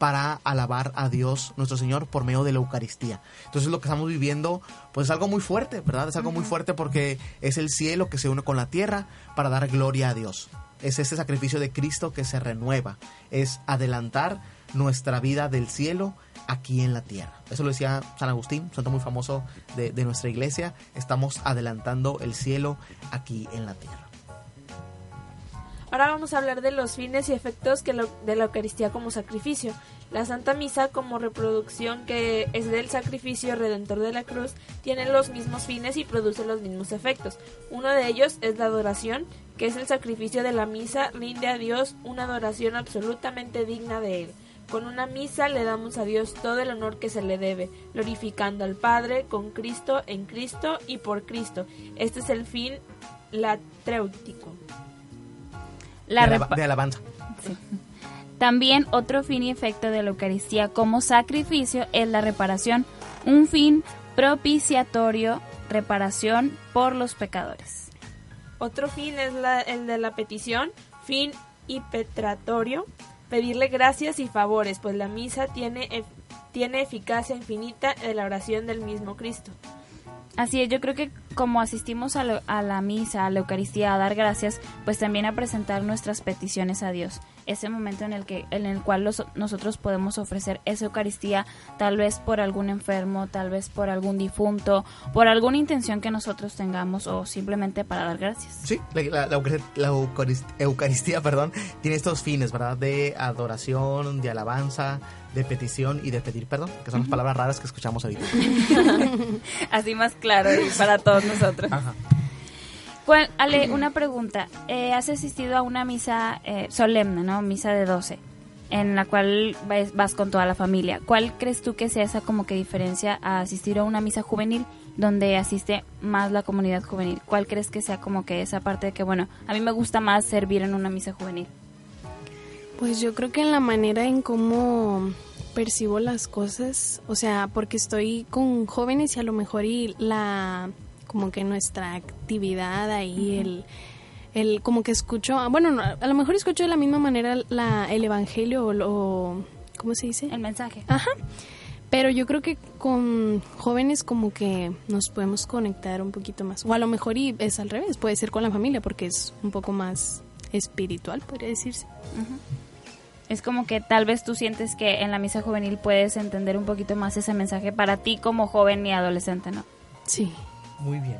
Para alabar a Dios nuestro Señor por medio de la Eucaristía. Entonces lo que estamos viviendo pues es algo muy fuerte, ¿verdad? Es algo muy fuerte porque es el cielo que se une con la tierra para dar gloria a Dios. Es ese sacrificio de Cristo que se renueva, es adelantar nuestra vida del cielo aquí en la tierra. Eso lo decía San Agustín, santo muy famoso de, de nuestra iglesia. Estamos adelantando el cielo aquí en la tierra. Ahora vamos a hablar de los fines y efectos que lo- de la Eucaristía como sacrificio. La Santa Misa como reproducción que es del sacrificio redentor de la cruz tiene los mismos fines y produce los mismos efectos. Uno de ellos es la adoración, que es el sacrificio de la misa, rinde a Dios una adoración absolutamente digna de él. Con una misa le damos a Dios todo el honor que se le debe, glorificando al Padre con Cristo, en Cristo y por Cristo. Este es el fin latréutico. La de, de alabanza. También otro fin y efecto de la Eucaristía como sacrificio es la reparación, un fin propiciatorio, reparación por los pecadores. Otro fin es la- el de la petición, fin impetratorio, pedirle gracias y favores, pues la misa tiene, tiene eficacia infinita en la oración del mismo Cristo. Así es, yo creo que como asistimos a, lo- a la misa, a la Eucaristía, a dar gracias, pues también a presentar nuestras peticiones a Dios. Ese momento en el que en el cual los- nosotros podemos ofrecer esa Eucaristía, tal vez por algún enfermo, tal vez por algún difunto, por alguna intención que nosotros tengamos o simplemente para dar gracias. Sí, la, la- la Eucar- la Eucarist- Eucaristía, perdón, tiene estos fines, ¿verdad? De adoración, de alabanza, de petición y de pedir perdón, que son las palabras raras que escuchamos ahorita. Así más claro y para todos nosotros. Ajá. ¿Cuál- Ale, una pregunta. Eh, ¿Has asistido a una misa eh, solemne, ¿no? Misa de 12, en la cual vas, vas con toda la familia. ¿Cuál crees tú que sea esa como que diferencia a asistir a una misa juvenil donde asiste más la comunidad juvenil? ¿Cuál crees que sea como que esa parte de que, bueno, a mí me gusta más servir en una misa juvenil? Pues yo creo que en la manera en cómo percibo las cosas, o sea, porque estoy con jóvenes y a lo mejor y la como que nuestra actividad ahí el el como que escucho, ah, bueno, no, a lo mejor escucho de la misma manera la el evangelio o lo ¿cómo se dice? El mensaje. Ajá. Pero yo creo que con jóvenes como que nos podemos conectar un poquito más. O a lo mejor y es al revés, puede ser con la familia porque es un poco más espiritual, podría decirse. Es como que tal vez tú sientes que en la misa juvenil puedes entender un poquito más ese mensaje para ti como joven y adolescente, ¿no? Sí. Muy bien.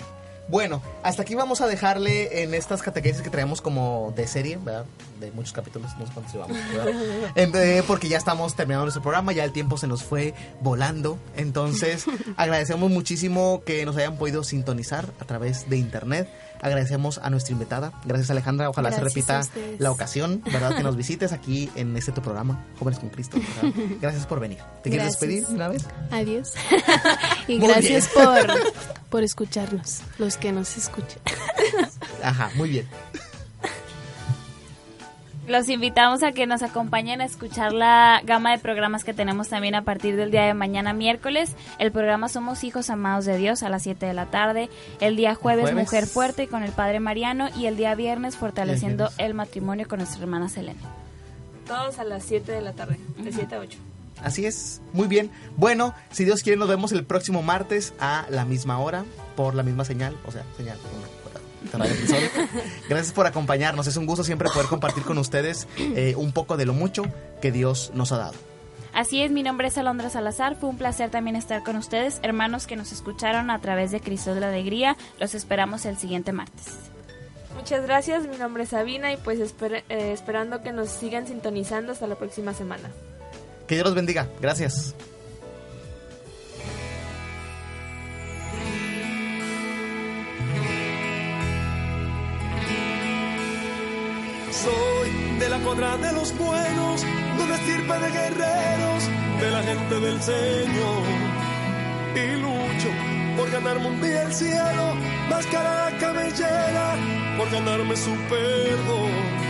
Bueno, hasta aquí vamos a dejarle en estas catequesis que traemos como de serie, ¿verdad? De muchos capítulos, no sé cuántos llevamos, porque ya estamos terminando nuestro programa, ya el tiempo se nos fue volando. Entonces, agradecemos muchísimo que nos hayan podido sintonizar a través de internet. Agradecemos a nuestra invitada. Gracias, Alejandra. Ojalá Gracias se repita la ocasión, ¿verdad? Que nos visites aquí en este tu programa, Jóvenes con Cristo. ¿verdad? Gracias por venir. ¿Te quieres Gracias. despedir una vez? Adiós. y Muy gracias bien. por, por escucharnos, los que nos escuchan. Ajá, muy bien. Los invitamos a que nos acompañen a escuchar la gama de programas que tenemos también a partir del día de mañana miércoles. El programa Somos Hijos Amados de Dios a las 7 de la tarde. El día jueves, Jueves. Mujer Fuerte con el Padre Mariano. Y el día viernes Fortaleciendo viernes. el Matrimonio con nuestra hermana Selene. Todos a las 7 de la tarde, de 7 a 8. Así es, muy bien. Bueno, si Dios quiere, nos vemos el próximo martes a la misma hora, por la misma señal, o sea, señal. Gracias por acompañarnos, es un gusto siempre poder compartir con ustedes eh, un poco de lo mucho que Dios nos ha dado. Así es, mi nombre es Alondra Salazar. Fue un placer también estar con ustedes, hermanos que nos escucharon a través de Cristo de la Alegría. Los esperamos el siguiente martes. Muchas gracias, mi nombre es Sabina y pues esper- eh, esperando que nos sigan sintonizando hasta la próxima semana. Que Dios los bendiga, gracias. Soy de la cuadra de los buenos, de una estirpe de guerreros, de la gente del Señor. Y lucho por ganarme un día el cielo, máscara cabellera, por ganarme su perdón.